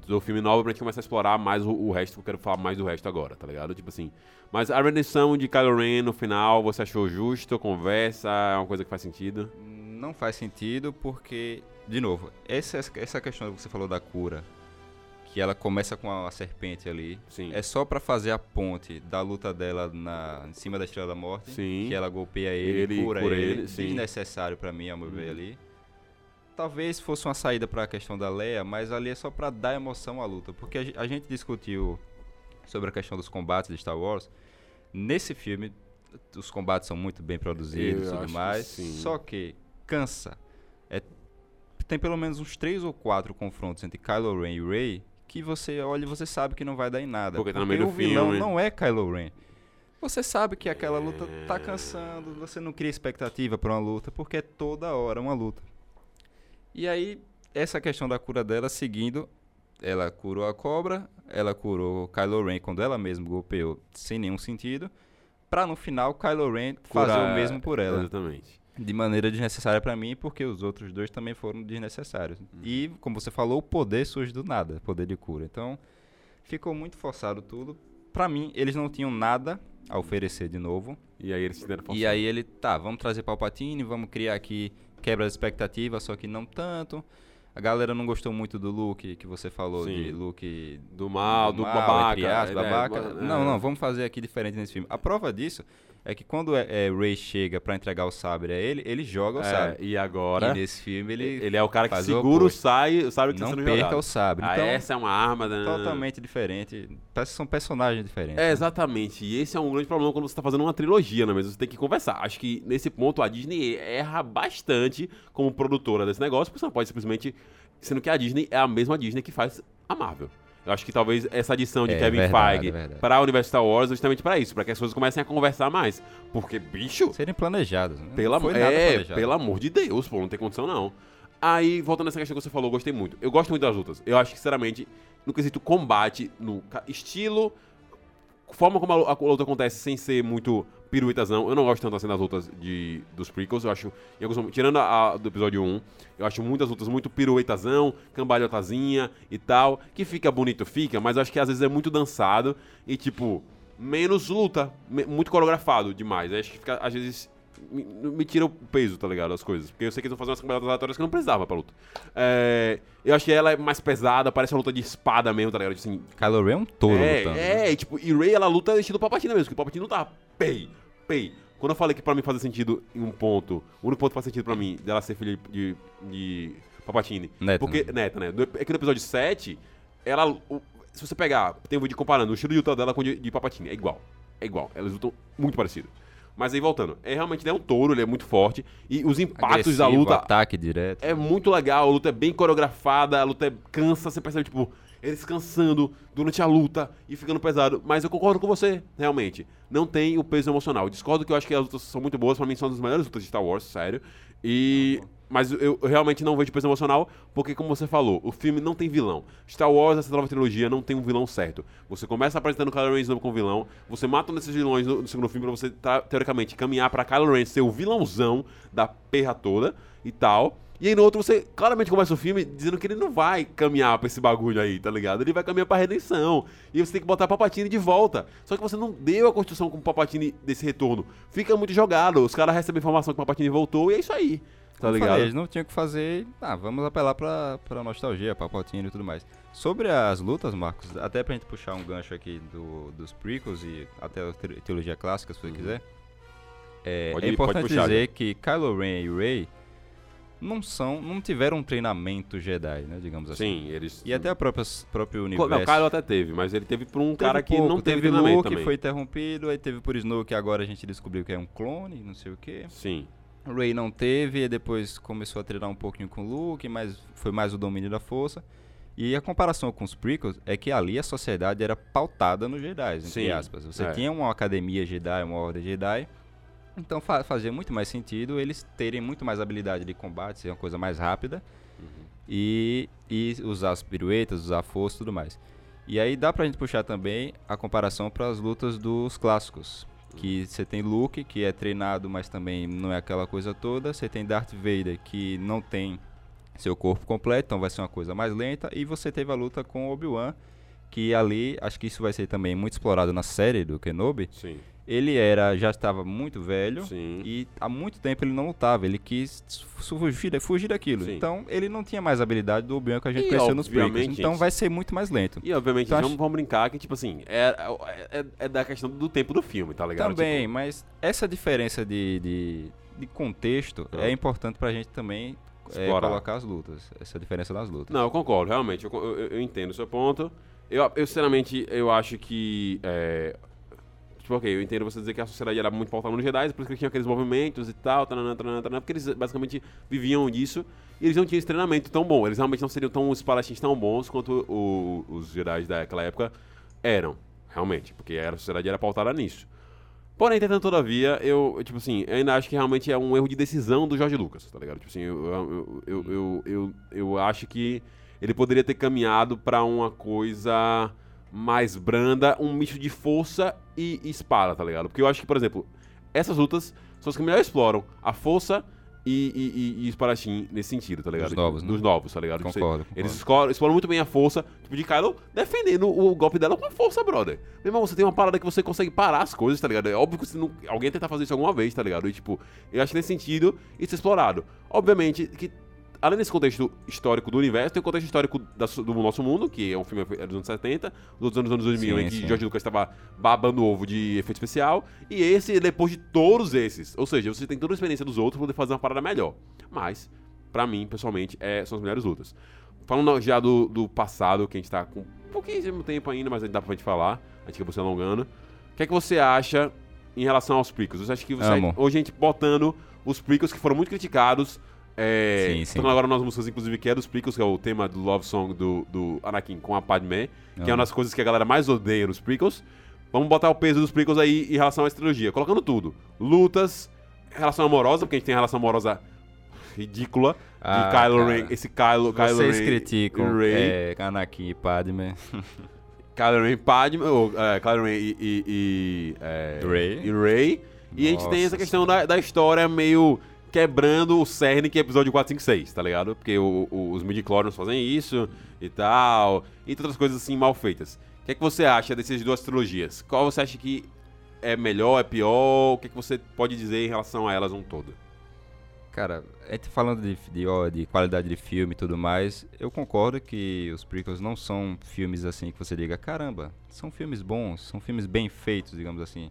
A: do filme novo pra gente começar a explorar mais o, o resto, eu quero falar mais do resto agora, tá ligado? Tipo assim, mas a redenção de Kylo Ren no final, você achou justo? Conversa? É uma coisa que faz sentido?
C: Não faz sentido porque, de novo, essa, essa questão que você falou da cura, que ela começa com a serpente ali,
A: Sim.
C: é só pra fazer a ponte da luta dela na, em cima da Estrela da Morte,
A: Sim.
C: que ela golpeia ele,
A: Ele
C: cura,
A: cura
C: ele,
A: ele,
C: desnecessário pra mim, a meu ver ali. Talvez fosse uma saída pra questão da Leia, mas ali é só pra dar emoção à luta, porque a, a gente discutiu sobre a questão dos combates de Star Wars. Nesse filme, os combates são muito bem produzidos e tudo
A: que
C: mais,
A: sim.
C: só que cansa. É, tem pelo menos uns três ou quatro confrontos entre Kylo Ren e Rey que você olha e você sabe que não vai dar em nada.
A: Porque tá no meio do
C: o vilão
A: filme.
C: não é Kylo Ren. Você sabe que aquela luta
A: É.
C: tá cansando, você não cria expectativa pra uma luta, porque é toda hora uma luta. E aí, essa questão da cura dela seguindo, ela curou a cobra, ela curou Kylo Ren quando ela mesma golpeou sem nenhum sentido, pra no final Kylo Ren fazer
A: Cura-
C: o mesmo por ela.
A: Exatamente.
C: De maneira desnecessária pra mim, porque os outros dois também foram desnecessários.
A: Uhum.
C: E, como você falou, o poder surge do nada, poder de cura. Então, ficou muito forçado tudo. Pra mim, eles não tinham nada a oferecer de novo.
A: E aí eles se deram
C: E aí ele, tá, vamos trazer Palpatine, vamos criar aqui quebra de expectativa, só que não tanto. A galera não gostou muito do look que você falou
A: Sim.
C: de look
A: Do mal, do,
C: mal,
A: babaca.
C: entre aspas,
A: é,
C: babaca.
A: é,
C: Não, não, vamos fazer aqui diferente nesse filme. A prova disso é que quando é, é, Ray chega pra entregar o sabre a ele, ele joga o
A: É,
C: sabre.
A: e agora,
C: E nesse filme ele,
A: ele é o cara que segura o sai, sabe que tá
C: não
A: sendo
C: perca
A: jogado.
C: o sabre.
A: Ah,
C: Então,
A: essa é uma arma. Da...
C: totalmente diferente. São personagens diferentes.
A: É,
C: né?
A: exatamente. E esse é um grande problema quando você tá fazendo uma trilogia, né? Mas você tem que conversar. Acho que nesse ponto a Disney erra bastante como produtora desse negócio, porque você não pode simplesmente. Sendo que a Disney é a mesma Disney que faz a Marvel. Eu acho que talvez essa adição de
C: É
A: Kevin
C: verdade,
A: Feige
C: verdade.
A: para o universo Star Wars é justamente pra isso, pra que as coisas comecem a conversar mais. Porque, bicho,
C: Serem planejados. Né?
A: Pela,
C: não foi nada
A: é,
C: planejado.
A: pelo amor de Deus, pô, não tem condição não. Aí, voltando nessa questão que você falou, eu gostei muito. Eu gosto muito das lutas. Eu acho que, sinceramente, no quesito combate, no estilo, forma como a, a luta acontece sem ser muito piruetazão. Eu não gosto tanto assim das lutas de, dos prequels. Eu acho, em alguns momentos, tirando a, a do episódio 1, eu acho muitas lutas muito piruetazão, cambalhotazinha e tal. Que fica bonito, fica, mas eu acho que às vezes é muito dançado e, tipo, menos luta, me- muito coreografado demais. Eu acho que fica, às vezes, me, me tira o peso, tá ligado? As coisas. Porque eu sei que eles vão fazer umas cambalhotas aleatórias que eu não precisava pra luta. É, eu acho que ela é mais pesada, parece uma luta de espada mesmo, tá ligado? Assim,
C: Kylo Ren é um touro
A: é,
C: lutando. né?
A: é, e, tipo, e Ray ela luta estilo Palpatine mesmo, que o Palpatine não tá pei, pei. Quando eu falei que pra mim fazia sentido em um ponto, o único ponto que faz sentido pra mim dela ser filha de, de Palpatine.
C: Neta,
A: porque,
C: né?
A: neta, né? É que no episódio 7, ela. o- se você pegar, tem um vídeo comparando o estilo de luta dela com o de, de Palpatine, é igual. É igual. Elas lutam muito parecido. Mas aí voltando, é realmente ele é um touro, ele é muito forte. E os impactos da
C: Agressivo,
A: luta
C: ataque direto.
A: é muito legal, a luta é bem coreografada, a luta é cansa, você percebe, tipo, eles cansando durante a luta e ficando pesado. Mas eu concordo com você, realmente. Não tem o peso emocional. Discordo que eu acho que as lutas são muito boas, pra mim são das melhores lutas de Star Wars, sério. E. Mas eu, realmente não vejo peso emocional, porque, como você falou, o filme não tem vilão. Star Wars, essa nova trilogia, não tem um vilão certo. Você começa apresentando Kylo Ren de novo com vilão, você mata um desses vilões no, no segundo filme pra você, tá, teoricamente, caminhar pra Kylo Ren ser o vilãozão da perra toda e tal. E aí no outro você claramente começa o filme dizendo que ele não vai caminhar pra esse bagulho aí, tá ligado? Ele vai caminhar pra redenção. E você tem que botar Papatini de volta. Só que você não deu a construção com o Papatini desse retorno. Fica muito jogado. Os caras recebem informação que o Papatini voltou e é isso aí. tá ligado?
C: falei, eles não tinham que fazer. Ah, vamos apelar pra, pra nostalgia, pra Palpatine e tudo mais. Sobre as lutas, Marcos, até pra gente puxar um gancho aqui do, dos prequels e até a trilogia clássica, se você quiser. É,
A: Uhum. Pode-
C: é importante
A: puxar,
C: dizer que Kylo Ren e Rey não são, não tiveram um treinamento Jedi, né, digamos assim.
A: Sim, eles.
C: E até a própria, próprio universo.
A: Não, o Kylo até teve, mas ele teve por um
C: Teve
A: cara que
C: pouco,
A: não teve,
C: teve
A: treinamento
C: Luke,
A: também.
C: foi interrompido, aí teve por Snoke, que agora a gente descobriu que é um clone, não sei o quê.
A: Sim.
C: Ray não teve, e depois começou a treinar um pouquinho com o Luke, mas foi mais o domínio da força. E a comparação com os prequels é que ali a sociedade era pautada nos Jedi, entre
A: Sim,
C: aspas. Você
A: é.
C: tinha uma academia Jedi, uma ordem Jedi, então fa- fazia muito mais sentido eles terem muito mais habilidade de combate, ser uma coisa mais rápida, e, e usar as piruetas, usar a força e tudo mais. E aí dá pra gente puxar também a comparação para as lutas dos clássicos. Que você tem Luke, que é treinado, mas também não é aquela coisa toda. Você tem Darth Vader, que não tem seu corpo completo, então vai ser uma coisa mais lenta. E você teve a luta com Obi-Wan, que ali, acho que isso vai ser também muito explorado na série do Kenobi.
A: Sim.
C: Ele era, já estava muito velho.
A: Sim.
C: E há muito tempo ele não lutava, ele quis fugir, fugir daquilo.
A: Sim.
C: Então ele não tinha mais a habilidade do Obi-Wan que a gente
A: E,
C: conheceu nos prequels.
A: obviamente,
C: Então vai ser muito mais lento.
A: E obviamente
C: Então,
A: vamos,
C: acho-
A: vamos brincar que, tipo assim, é, é, é da questão do tempo do filme, tá ligado?
C: Também,
A: Tipo,
C: mas essa diferença de, de, de contexto
A: Ah.
C: é importante pra gente também é, colocar as lutas. Essa diferença nas lutas.
A: Não, eu concordo, realmente. Eu, eu- eu entendo o seu ponto. Eu, eu sinceramente, eu acho que. É, tipo, ok, eu entendo você dizer que a sociedade era muito pautada nos Jedi, por isso que eles tinham aqueles movimentos e tal, tananã, tananã, tananã, porque eles basicamente viviam disso e eles não tinham esse treinamento tão bom. Eles realmente não seriam tão os espadachins tão bons quanto o- os Jedi daquela época eram, realmente, porque a sociedade era pautada nisso. Porém, entretanto, todavia, eu, tipo assim, eu ainda acho que realmente é um erro de decisão do Jorge Lucas, tá ligado? Tipo assim, eu, eu, eu, eu, eu, acho que ele poderia ter caminhado pra uma coisa mais branda, um misto de força e espada, tá ligado? Porque eu acho que, por exemplo, essas lutas são as que melhor exploram a força e, e, e, e espadachim nesse sentido, tá ligado?
C: Dos novos, né?
A: Dos novos, tá ligado? Tipo, você-
C: Concordo,
A: Eles exploram, exploram muito bem a força, tipo, de Kylo defendendo o golpe dela com a força, brother. Meu irmão, você tem uma parada que você consegue parar as coisas, tá ligado? É óbvio que não, alguém tentar fazer isso alguma vez, tá ligado? E, tipo, eu acho que nesse sentido isso é explorado. Obviamente que, além desse contexto histórico do universo, tem o contexto histórico da do nosso mundo, que é um filme dos anos 70, dos outros anos, anos 2000,
C: Sim,
A: em que
C: sim.
A: George Lucas estava babando ovo de efeito especial, e esse depois de todos esses. Ou seja, você tem toda a experiência dos outros pra poder fazer uma parada melhor. Mas, pra mim, pessoalmente, é, são as melhores lutas. Falando já do, do passado, que a gente tá com pouquíssimo tempo ainda, mas ainda dá pra gente falar, a gente acabou se alongando. O que é que você acha em relação aos prequels? Você acha que você, hoje a gente botando os prequels que foram muito criticados, é,
C: Sim, sim.
A: falando agora nas músicas, inclusive, que é dos prequels, que é o tema do Love Song do, do Anakin com a Padmé, que é uma
C: Amo.
A: das coisas que a galera mais odeia nos prequels. Vamos botar o peso dos prequels aí em relação à trilogia, colocando tudo. Lutas, relação amorosa, porque a gente tem relação amorosa ridícula de
C: Ah,
A: Kylo
C: cara.
A: Ren, esse Kylo, Kylo
C: Vocês
A: Ren,
C: criticam é, Anakin e Padme.
A: Kylo Ren Padme, ou, é, Kylo Ren e, e, e, é,
C: Rey.
A: e Rey. E a gente tem essa questão da, da história meio quebrando o cerne que é episódio 4, 5, 6, tá ligado? Porque o- o- os midi-chlorians fazem isso e tal, e outras coisas assim mal feitas. O que é que você acha dessas duas trilogias? Qual você acha que é melhor, é pior? O que é que você pode dizer em relação a elas um todo?
C: Cara, gente falando de, de, de qualidade de filme e tudo mais, eu concordo que os prequels não são filmes assim que você diga, caramba, são filmes bons, são filmes bem feitos, digamos assim.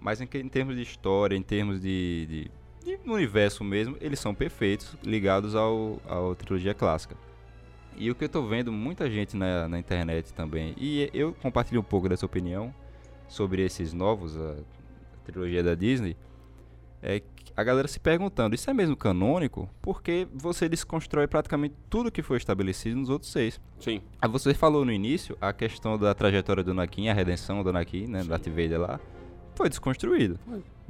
C: Mas em, em termos de história, em termos de, de, de universo mesmo, eles são perfeitos, ligados ao, à trilogia clássica. E o que eu tô vendo muita gente na, na internet também, e eu compartilho um pouco dessa opinião sobre esses novos, a, a trilogia da Disney, é a galera se perguntando, isso é mesmo canônico? Porque você desconstrói praticamente tudo que foi estabelecido nos outros seis.
A: Sim.
C: Ah, Você falou no início a questão da trajetória do Anakin, a redenção do Anakin, né, do Darth Vader lá, foi desconstruído,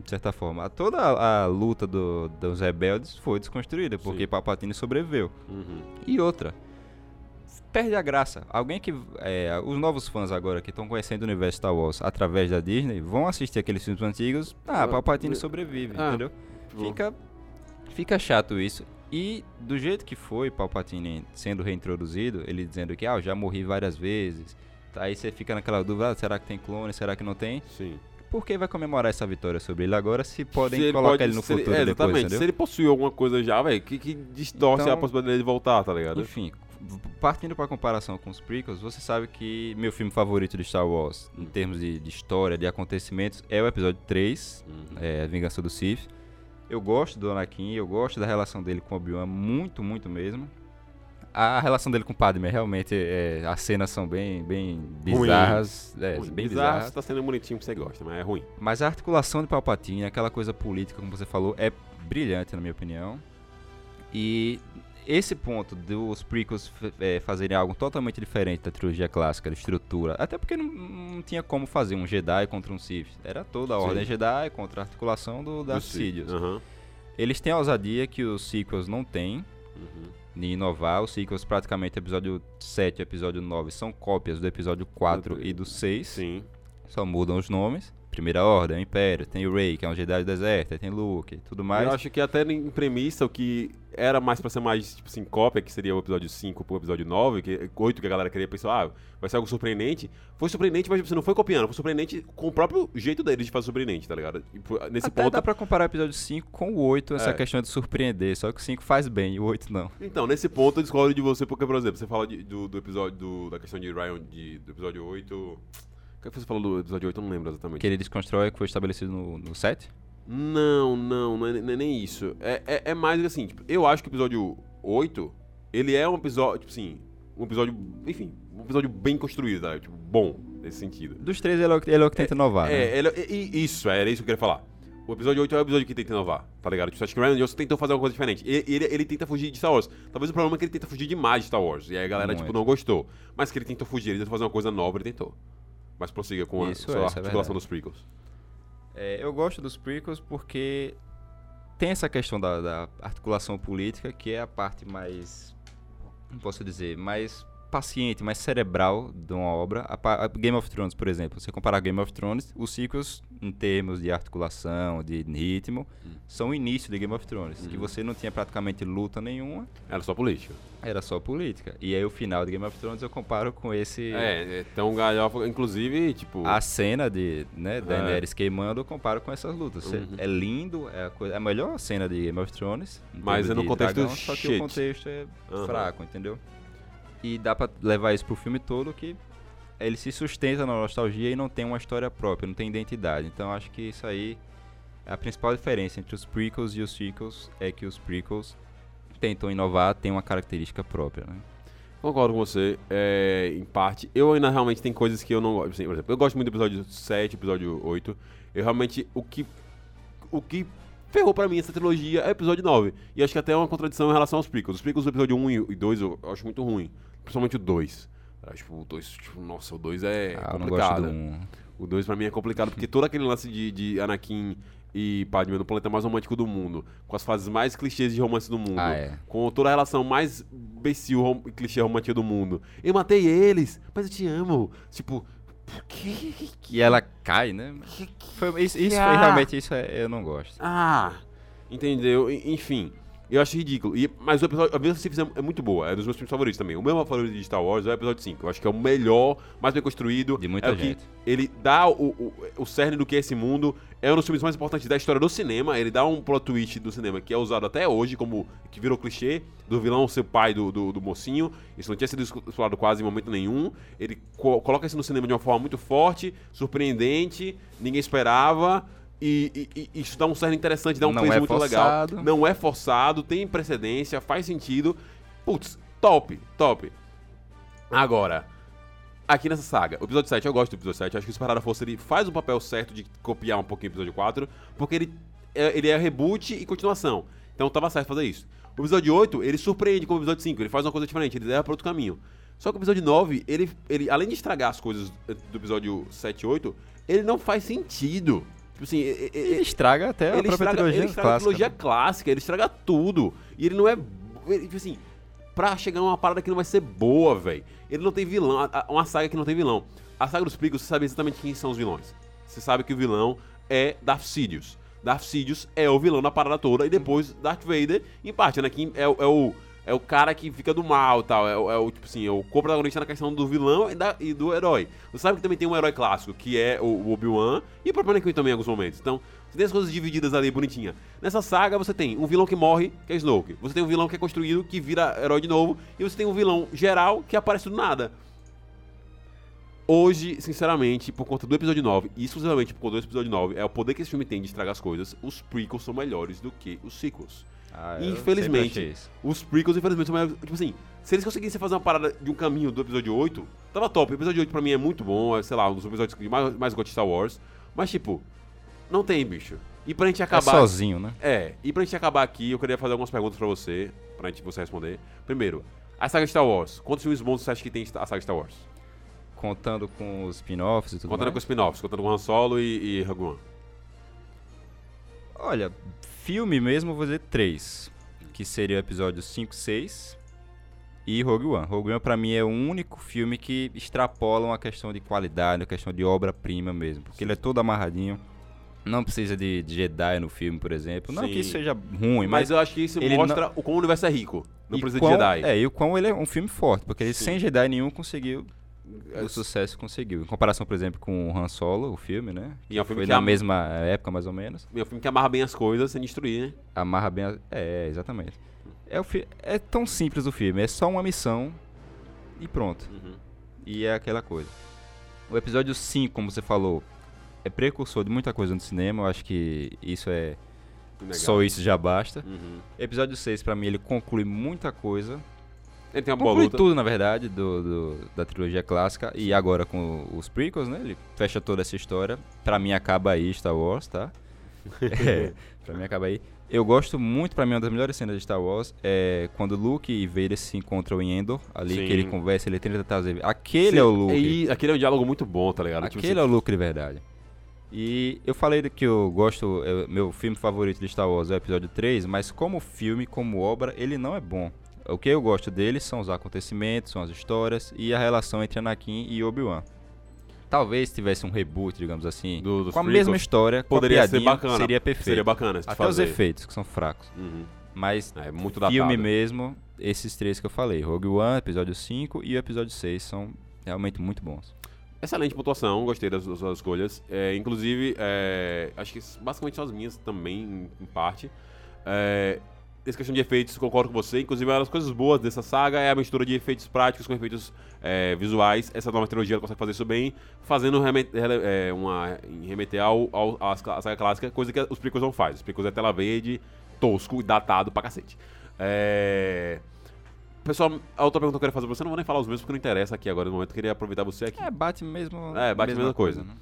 C: de certa forma. Toda a, a luta do- dos rebeldes foi desconstruída, porque
A: Sim.
C: Palpatine sobreviveu.
A: Uhum.
C: E outra, perde a graça. Alguém que. é, os novos fãs agora que estão conhecendo o universo Star Wars através da Disney vão assistir aqueles filmes antigos. Ah,
A: Ah,
C: Palpatine sobrevive,
A: ah,
C: entendeu? Fica, fica chato isso. E do jeito que foi Palpatine sendo reintroduzido, ele dizendo que ah, eu já morri várias vezes. Aí você fica naquela dúvida, ah, será que tem clone, será que não tem?
A: Sim.
C: Por que vai comemorar essa vitória sobre ele agora se podem
A: Se ele
C: colocar
A: pode-
C: ele no
A: se ele-
C: futuro
A: é,
C: depois,
A: Exatamente.
C: entendeu?
A: Se ele possuiu alguma coisa já, velho, que, que distorce
C: Então-
A: a possibilidade dele de voltar, tá ligado?
C: Enfim, partindo pra comparação com os prequels, você sabe que meu filme favorito de Star Wars, em termos de, de história, de acontecimentos, é o episódio 3,
A: Uhum.
C: é, A Vingança do Sith. Eu gosto do Anakin, eu gosto da relação dele com Obi-Wan, muito, muito mesmo. A relação dele com o Padme, realmente, é, as cenas são bem, bem bizarras. É,
A: Ruim.
C: bem bizarras.
A: você tá sendo bonitinho que você gosta, mas é ruim.
C: Mas a articulação de Palpatine, aquela coisa política, como você falou, é brilhante, na minha opinião. E esse ponto dos prequels é, fazerem algo totalmente diferente da trilogia clássica, da estrutura, até porque não, não tinha como fazer um Jedi contra um Sith. Era toda a
A: Sim.
C: Ordem Jedi contra a articulação do,
A: Sith.
C: Sidious.
A: Aham.
C: Eles têm a ousadia que os sequels não têm,
A: Uhum.
C: De inovar. Os sequels, praticamente, episódio 7 e episódio 9 são cópias do episódio 4
A: Do-
C: e do 6.
A: Sim.
C: Só mudam os nomes. Primeira Ordem, Império, tem o Rey, que é um Jedi do deserto, tem Luke e tudo mais.
A: Eu acho que até em premissa, o que era mais pra ser mais, tipo assim, cópia, que seria o episódio 5 pro episódio 9, que 8 que a galera queria pensar, ah, vai ser algo surpreendente. Foi surpreendente, mas tipo, você não foi copiando, foi surpreendente com o próprio jeito deles de fazer surpreendente, tá ligado? E, nesse
C: Até
A: ponto.
C: dá pra comparar o episódio 5 com o 8, essa
A: É.
C: questão de surpreender. Só que o 5 faz bem e o 8 não.
A: Então, nesse ponto eu discordo de você, porque, por exemplo, você fala de- do, do episódio do- da questão de Ryan de, do episódio 8. O que é você falou do episódio 8? Eu não lembro exatamente.
C: Que ele desconstrói o que foi estabelecido no, no 7.
A: Não, não, não é, não é nem isso. É, é, é mais assim, tipo, eu acho que o episódio 8, ele é um episódio, tipo assim, um episódio, enfim, um episódio bem construído, tá? Tipo, bom, nesse sentido.
C: Dos três, ele é o, que- ele é o que tenta inovar, né?
A: É, ele, e- isso, é, era isso que eu queria falar. O episódio 8 é o episódio que tenta inovar, tá ligado? Tipo, acho que o Ryan Johnson tentou fazer uma coisa diferente. E- Ele, ele tenta fugir de Star Wars. Talvez o problema é que ele tenta fugir demais de Star Wars. E aí a galera, tipo,
C: Muito.
A: não gostou. Mas que ele tentou fugir, ele tentou fazer uma coisa nova, ele tentou. Mas prossiga com a
C: Isso
A: sua
C: é, isso é
A: articulação
C: verdade.
A: dos prequels.
C: É, eu gosto dos prequels porque tem essa questão da, da articulação política, que é a parte mais, não posso dizer, mais paciente, mais cerebral de uma obra. A, a Game of Thrones, por exemplo, você comparar Game of Thrones, os sequels, em termos de articulação, de ritmo, são o início de Game of Thrones, que você não tinha praticamente luta nenhuma,
A: Era só política.
C: era só política. E aí o final de Game of Thrones eu comparo com esse...
A: É, é tão galhofa, inclusive, tipo.
C: A cena de né, Daenerys queimando eu comparo com essas lutas.
A: Uhum.
C: É lindo, é a, coisa, a melhor cena de Game of Thrones.
A: Mas é no contexto
C: dragão, Só que
A: shit.
C: o contexto é
A: Aham.
C: fraco, entendeu? E dá pra levar isso pro filme todo que ele se sustenta na nostalgia e não tem uma história própria, não tem identidade. Então acho que isso aí é a principal diferença entre os prequels e os sequels é que os prequels tentam inovar, tem uma característica própria, né?
A: Concordo com você, é, em parte. Eu ainda realmente tem coisas que eu não gosto. Por exemplo, eu gosto muito do episódio 7, episódio 8. Eu realmente. O que. O que ferrou pra mim essa trilogia é o episódio 9. E acho que até é uma contradição em relação aos prequels. Os prequels do episódio 1 e 2 eu acho muito ruim. Principalmente o 2. Eu acho, Tipo, o 2, tipo, nossa, o 2 é
C: ah,
A: complicado.
C: do.
A: O 2 pra mim é complicado, porque todo aquele lance de, de Anakin e Padme no planeta mais romântico do mundo, com as fases mais clichês de romance do mundo,
C: Ah, é.
A: com toda a relação mais becil rom clichê romântica do mundo. Eu matei eles, mas eu te amo. Tipo,
C: E ela cai, né? Foi- isso isso foi
A: Ah.
C: realmente isso é- eu não gosto.
A: Ah, entendeu? Enfim, eu acho ridículo. E, mas o episódio, a do Sith é muito boa, é dos meus filmes favoritos também. O meu favorito de Star Wars é o episódio 5. Eu acho que é o melhor, mais bem construído.
C: De muita
A: é o que
C: gente.
A: ele dá o, o, o cerne do que é esse mundo. É um dos filmes mais importantes da história do cinema. Ele dá um plot twist do cinema que é usado até hoje, como que virou clichê, do vilão ser pai do, do, do mocinho. Isso não tinha sido explorado quase em momento nenhum. Ele co- coloca isso no cinema de uma forma muito forte, surpreendente, ninguém esperava. E, e- e isso dá um cerne interessante, dá um
C: Não é
A: muito
C: forçado.
A: legal. Não é forçado, tem precedência, faz sentido. Putz, top, top. Agora, aqui nessa saga, o episódio 7, eu gosto do episódio 7, acho que o Disparada da Força ele faz o papel certo de copiar um pouquinho o episódio 4, porque ele é, ele é reboot e continuação. Então tava certo fazer isso. O episódio 8, ele surpreende com o episódio 5, ele faz uma coisa diferente, ele leva para outro caminho. Só que o episódio 9, ele, ele, além de estragar as coisas do episódio 7 e 8, ele não faz sentido. Assim,
C: Ele
A: e-
C: estraga até a
A: ele
C: própria
A: estraga,
C: trilogia
A: ele estraga a
C: clássica.
A: trilogia clássica, ele estraga tudo. E ele não é. Ele, tipo assim, pra chegar numa parada que não vai ser boa, velho. Ele não tem vilão. a- a- Uma saga que não tem vilão. A saga dos Prequels, você sabe exatamente quem são os vilões. Você sabe que o vilão é Darth Sidious. Darth Sidious é o vilão da parada toda. E depois Darth Vader, em parte, Anakin é, o- é o. é o cara que fica do mal tal. É, o- é o, tipo assim, é o co-protagonista na questão do vilão e, da- e do herói. Você sabe que também tem um herói clássico, que é o, o Obi-Wan, e o próprio Anakin também em alguns momentos. Então, você tem as coisas divididas ali, bonitinha. Nessa saga, você tem um vilão que morre, que é Snoke. Você tem um vilão que é construído, que vira herói de novo. E você tem um vilão geral, que aparece do nada. Hoje, sinceramente, por conta do episódio 9, e exclusivamente por conta do episódio 9, é o poder que esse filme tem de estragar as coisas, os prequels são melhores do que os sequels.
C: Ah, eu
A: Infelizmente. Os prequels, infelizmente, são melhores. Tipo assim, se eles conseguissem fazer uma parada de um caminho do episódio 8, tava top. O episódio 8 pra mim é muito bom, é, sei lá, um dos episódios que mais, mais gosto de Star Wars. Mas, tipo, não tem, bicho. E pra gente
C: É
A: acabar.
C: sozinho, né?
A: É, e pra gente acabar aqui, eu queria fazer algumas perguntas pra você, pra gente você responder. Primeiro, a saga Star Wars. Quantos filmes bons você acha que tem a saga Star Wars?
C: Contando com os spin-offs e tudo
A: Contando
C: mais.
A: com os spin-offs, contando com Han Solo e, e Rogue One.
C: Olha, filme mesmo, eu vou dizer três. Que seria o episódio 5, 6 e Rogue One. Rogue One pra mim é o único filme que extrapola uma questão de qualidade, uma questão de obra-prima mesmo. Porque ele é todo amarradinho. Não precisa de de Jedi no filme, por exemplo. Não
A: Sim.
C: que isso seja ruim,
A: Mas,
C: mas...
A: eu acho que isso mostra o quão o universo é rico. Não
C: e
A: precisa
C: quão-
A: de Jedi.
C: É, e o quão ele é um filme forte. Porque ele
A: Sim.
C: sem Jedi nenhum conseguiu
A: É,
C: o sucesso conseguiu. Em comparação, por exemplo, com o Han Solo, o filme, né?
A: E é um filme
C: Foi
A: que
C: na
A: am-
C: mesma época, mais ou menos.
A: É um filme que amarra bem as coisas sem destruir, né?
C: Amarra bem. A... É, exatamente. É, o fi... é tão simples o filme, é só uma missão e pronto.
A: Uhum.
C: E é aquela coisa. O episódio 5, como você falou, é precursor de muita coisa no cinema. Eu acho que isso é.
A: Inegável.
C: Só isso já basta.
A: Uhum.
C: Episódio 6, pra mim, ele conclui muita coisa.
A: Ele tem uma boa luta.
C: tudo, na verdade, do, do- da trilogia clássica. E agora com os prequels, né? Ele fecha toda essa história. Pra mim acaba aí Star Wars, tá? é, pra mim acaba aí. Eu gosto muito, pra mim, uma das melhores cenas de Star Wars é quando Luke e Vader se encontram em Endor. Ali
A: Sim.
C: que ele conversa, ele tenta trazer... Aquele
A: Sim,
C: é o Luke.
A: E aquele é um diálogo muito bom, tá ligado? Tipo
C: Aquele é
A: assim,
C: o Luke de verdade. E eu falei que eu gosto, é, meu filme favorito de Star Wars é o episódio 3, mas como filme, como obra, ele não é bom. O que eu gosto dele são os acontecimentos, são as histórias e a relação entre Anakin e Obi-Wan. Talvez tivesse um reboot, digamos assim,
A: Do- dos
C: com a mesma história,
A: poderia ser bacana.
C: seria perfeito.
A: Seria bacana
C: Até
A: fazer.
C: os efeitos, que são fracos.
A: Uhum.
C: Mas
A: É muito datado.
C: filme mesmo, esses três que eu falei, Rogue One, episódio 5 e o episódio 6 são realmente muito bons.
A: Excelente pontuação, gostei das, das suas escolhas. É, inclusive, é, acho que basicamente são as minhas também, em, em parte. É, essa questão de efeitos, concordo com você. Inclusive, uma das coisas boas dessa saga é a mistura de efeitos práticos com efeitos é, visuais. Essa nova trilogia ela consegue fazer isso bem, fazendo remet- é, uma, em remeter ao, ao, à saga clássica, coisa que os prequels não fazem. Os prequels é tela verde, tosco e datado pra cacete. É... Pessoal, a outra pergunta que eu queria fazer pra você, não vou nem falar os mesmos porque não interessa aqui agora no momento, eu queria aproveitar você aqui.
C: É, bate mesmo.
A: É, bate a mesma coisa.
C: né?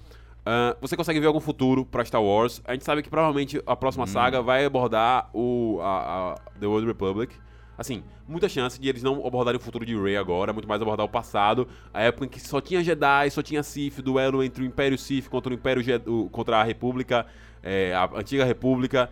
A: Ah, você consegue ver algum futuro pra Star Wars? A gente sabe que provavelmente a próxima
C: Hum.
A: saga vai abordar o a, a The Old Republic. Assim, muita chance de eles não abordarem o futuro de Rey agora, muito mais abordar o passado, a época em que só tinha Jedi, só tinha Sith, duelo entre o Império Sith contra o Império Je- contra a República, é, a antiga República.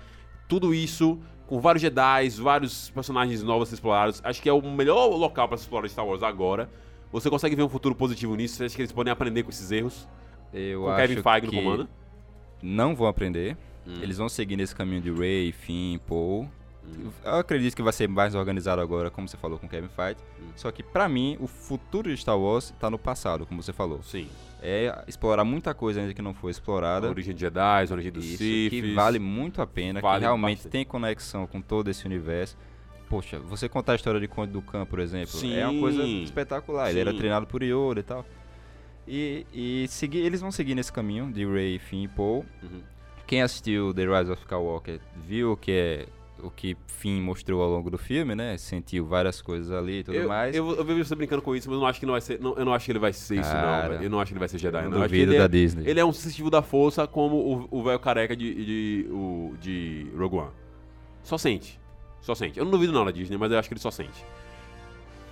A: Tudo isso com vários Jedi, vários personagens novos explorados. Acho que é o melhor local se explorar Star Wars agora. Você consegue ver um futuro positivo nisso? Você acha que eles podem aprender com esses erros?
C: Eu
A: com
C: acho
A: Kevin Feige
C: que
A: no comando?
C: não vão aprender.
A: Hum.
C: Eles vão seguir nesse caminho de Ray, Finn, Paul. Eu acredito que vai ser mais organizado agora, como você falou com Kevin Feige.
A: Hum.
C: Só que pra mim, o futuro de Star Wars tá no passado, como você falou.
A: Sim.
C: É explorar muita coisa ainda que não foi
A: A
C: explorada.
A: origem de Jedi, a origem dos
C: Isso,
A: Sith.
C: que vale muito a pena,
A: Vale
C: que realmente
A: bastante.
C: tem conexão com todo esse universo. Poxa, você contar a história de Conde do Khan, por exemplo,
A: Sim.
C: é uma coisa espetacular. Ele era
A: Sim.
C: treinado por Yoda e tal. E, e seguir, eles vão seguir nesse caminho de Rey, Finn e Poe.
A: Uhum.
C: Quem assistiu The Rise of Skywalker viu o que é o que Finn mostrou ao longo do filme, né? Sentiu várias coisas ali e tudo
A: Eu,
C: mais.
A: eu, eu vejo você brincando com isso, mas eu não acho que não vai ser. não- eu não acho que ele vai ser isso, não, velho. Eu não acho que ele vai ser Jedi,
C: eu
A: não. Acho
C: duvido da
A: é,
C: Disney.
A: ele é um sensitivo da força como o- velho careca de, de, o, de Rogue One. Só sente. Só sente. Eu não duvido não da Disney, mas eu acho que ele só sente.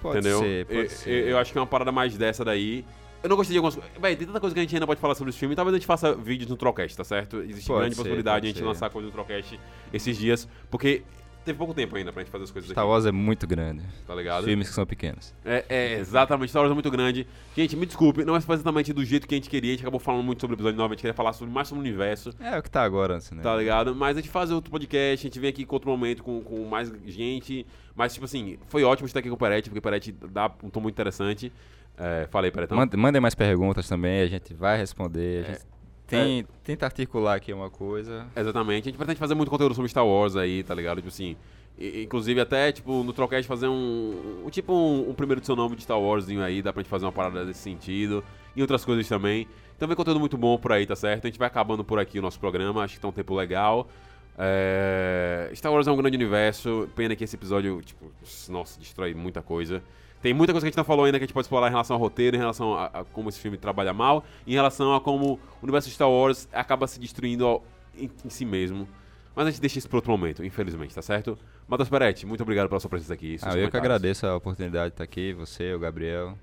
C: pode
A: entendeu?
C: ser, pode
A: eu,
C: ser.
A: eu acho que é uma parada mais dessa daí. Eu não gostei de algumas coisas. Véi, tem tanta coisa que a gente ainda pode falar sobre esse filme. Talvez a gente faça vídeos no Trollcast, tá certo? Existe
C: Pode
A: grande
C: ser,
A: possibilidade de a gente
C: ser.
A: lançar coisa no Trollcast esses dias. Porque teve pouco tempo ainda pra gente fazer as coisas
C: Star
A: aqui,
C: Wars é muito grande.
A: tá ligado?
C: Filmes que são pequenos.
A: É, é, exatamente, Star Wars é muito grande. Gente, me desculpe, não é exatamente do jeito que a gente queria, a gente acabou falando muito sobre o episódio 9, a gente queria falar sobre, mais sobre o universo,
C: É o que tá agora, assim, né?
A: tá ligado? Mas a gente faz outro podcast, a gente vem aqui com outro momento, com, com mais gente, mas tipo assim, foi ótimo estar aqui com o Peretti, porque o Peretti dá um tom muito interessante. É, falei.
C: Mande- Mandem mais perguntas também, a gente vai responder. A
A: É.
C: gente tem, tenta articular aqui uma coisa.
A: Exatamente. A gente pretende fazer muito conteúdo sobre Star Wars aí, tá ligado? Tipo assim. Inclusive até, tipo, no Trollcast fazer um. um tipo um, um primeiro do seu nome de Star Warsinho aí, dá pra gente fazer uma parada desse sentido. E outras coisas também. Então vem conteúdo muito bom por aí, tá certo? A gente vai acabando por aqui o nosso programa, acho que tá um tempo legal. É, Star Wars é um grande universo. Pena que esse episódio, tipo, nossa, destrói muita coisa. Tem muita coisa que a gente não falou ainda que a gente pode explorar em relação ao roteiro, em relação a, a como esse filme trabalha mal, em relação a como o universo de Star Wars acaba se destruindo ao- em, em si mesmo. Mas a gente deixa isso para outro momento, infelizmente, tá certo? Matheus Peretti, muito obrigado pela sua presença aqui.
C: Ah, eu que agradeço a oportunidade de estar aqui, você, o Gabriel.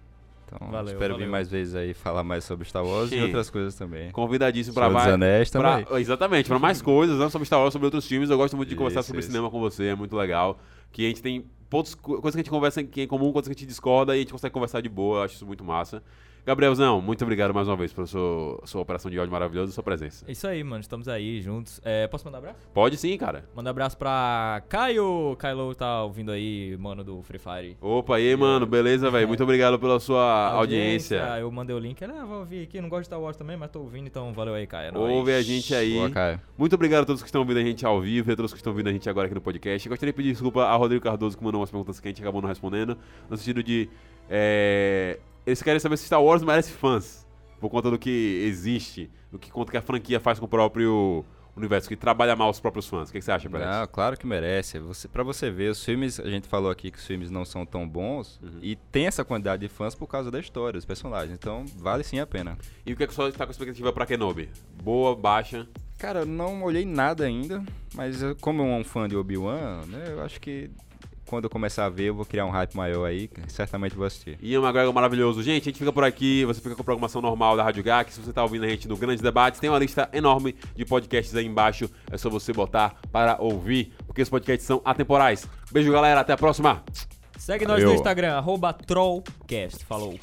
C: Então,
B: Valeu,
C: espero
B: valeu.
C: vir mais vezes aí falar mais sobre Star Wars
A: Sim.
C: e outras coisas também.
A: Convidadíssimo para mais.
C: Anéis
A: pra- exatamente, para mais coisas, não sobre Star Wars, sobre outros filmes. Eu gosto muito de conversar
C: Isso,
A: sobre
C: isso.
A: cinema com você, é muito legal. Que a gente tem pontos, co- coisas que a gente conversa aqui em comum, coisas que a gente discorda e a gente consegue conversar de boa. Eu acho isso muito massa. Gabrielzão, muito obrigado mais uma vez pela sua, sua operação de áudio maravilhosa e sua presença.
B: É isso aí, mano. Estamos aí juntos. É, posso mandar abraço?
A: Pode sim, cara.
B: Mandar abraço pra Caio. Kylo tá ouvindo aí, mano do Free Fire.
A: Opa, e aí, mano, beleza, velho? Muito obrigado pela sua audiência.
B: Eu mandei o link. Ele, ah, vou ouvir aqui. Não gosto de Star Wars também, mas tô ouvindo, então valeu aí, Caio. É.
A: Ouve a gente aí.
C: Boa, Caio.
A: Muito obrigado a todos que estão ouvindo a gente ao vivo e a todos que estão ouvindo a gente agora aqui no podcast. Eu gostaria de pedir desculpa a Rodrigo Cardoso que mandou umas perguntas que a gente acabou não respondendo. No sentido de. é, eles querem saber se Star Wars merece fãs. Por conta do que existe, do que conta que a franquia faz com o próprio universo, que trabalha mal os próprios fãs. O que, que você acha, Peretti?
C: Não, claro que merece. Você, pra você ver, os filmes, a gente falou aqui que os filmes não são tão bons
A: Uhum.
C: e tem essa quantidade de fãs por causa da história, dos personagens. Então, vale sim a pena.
A: E o que é que pessoal está com expectativa pra Kenobi? Boa, baixa?
C: Cara, eu não olhei nada ainda, mas como eu sou um fã de Obi-Wan, né, eu acho que quando eu começar a ver, eu vou criar um hype maior aí, que certamente vou assistir.
A: Ian McGregor maravilhoso. Gente, a gente fica por aqui. Você fica com a programação normal da Rádio GAC. Se você tá ouvindo a gente no Grandes Debates, tem uma lista enorme de podcasts aí embaixo. É só você botar para ouvir, porque os podcasts são atemporais. Beijo, galera. Até a próxima.
B: Segue nós
C: Valeu.
B: no Instagram, arroba Trollcast. Falou.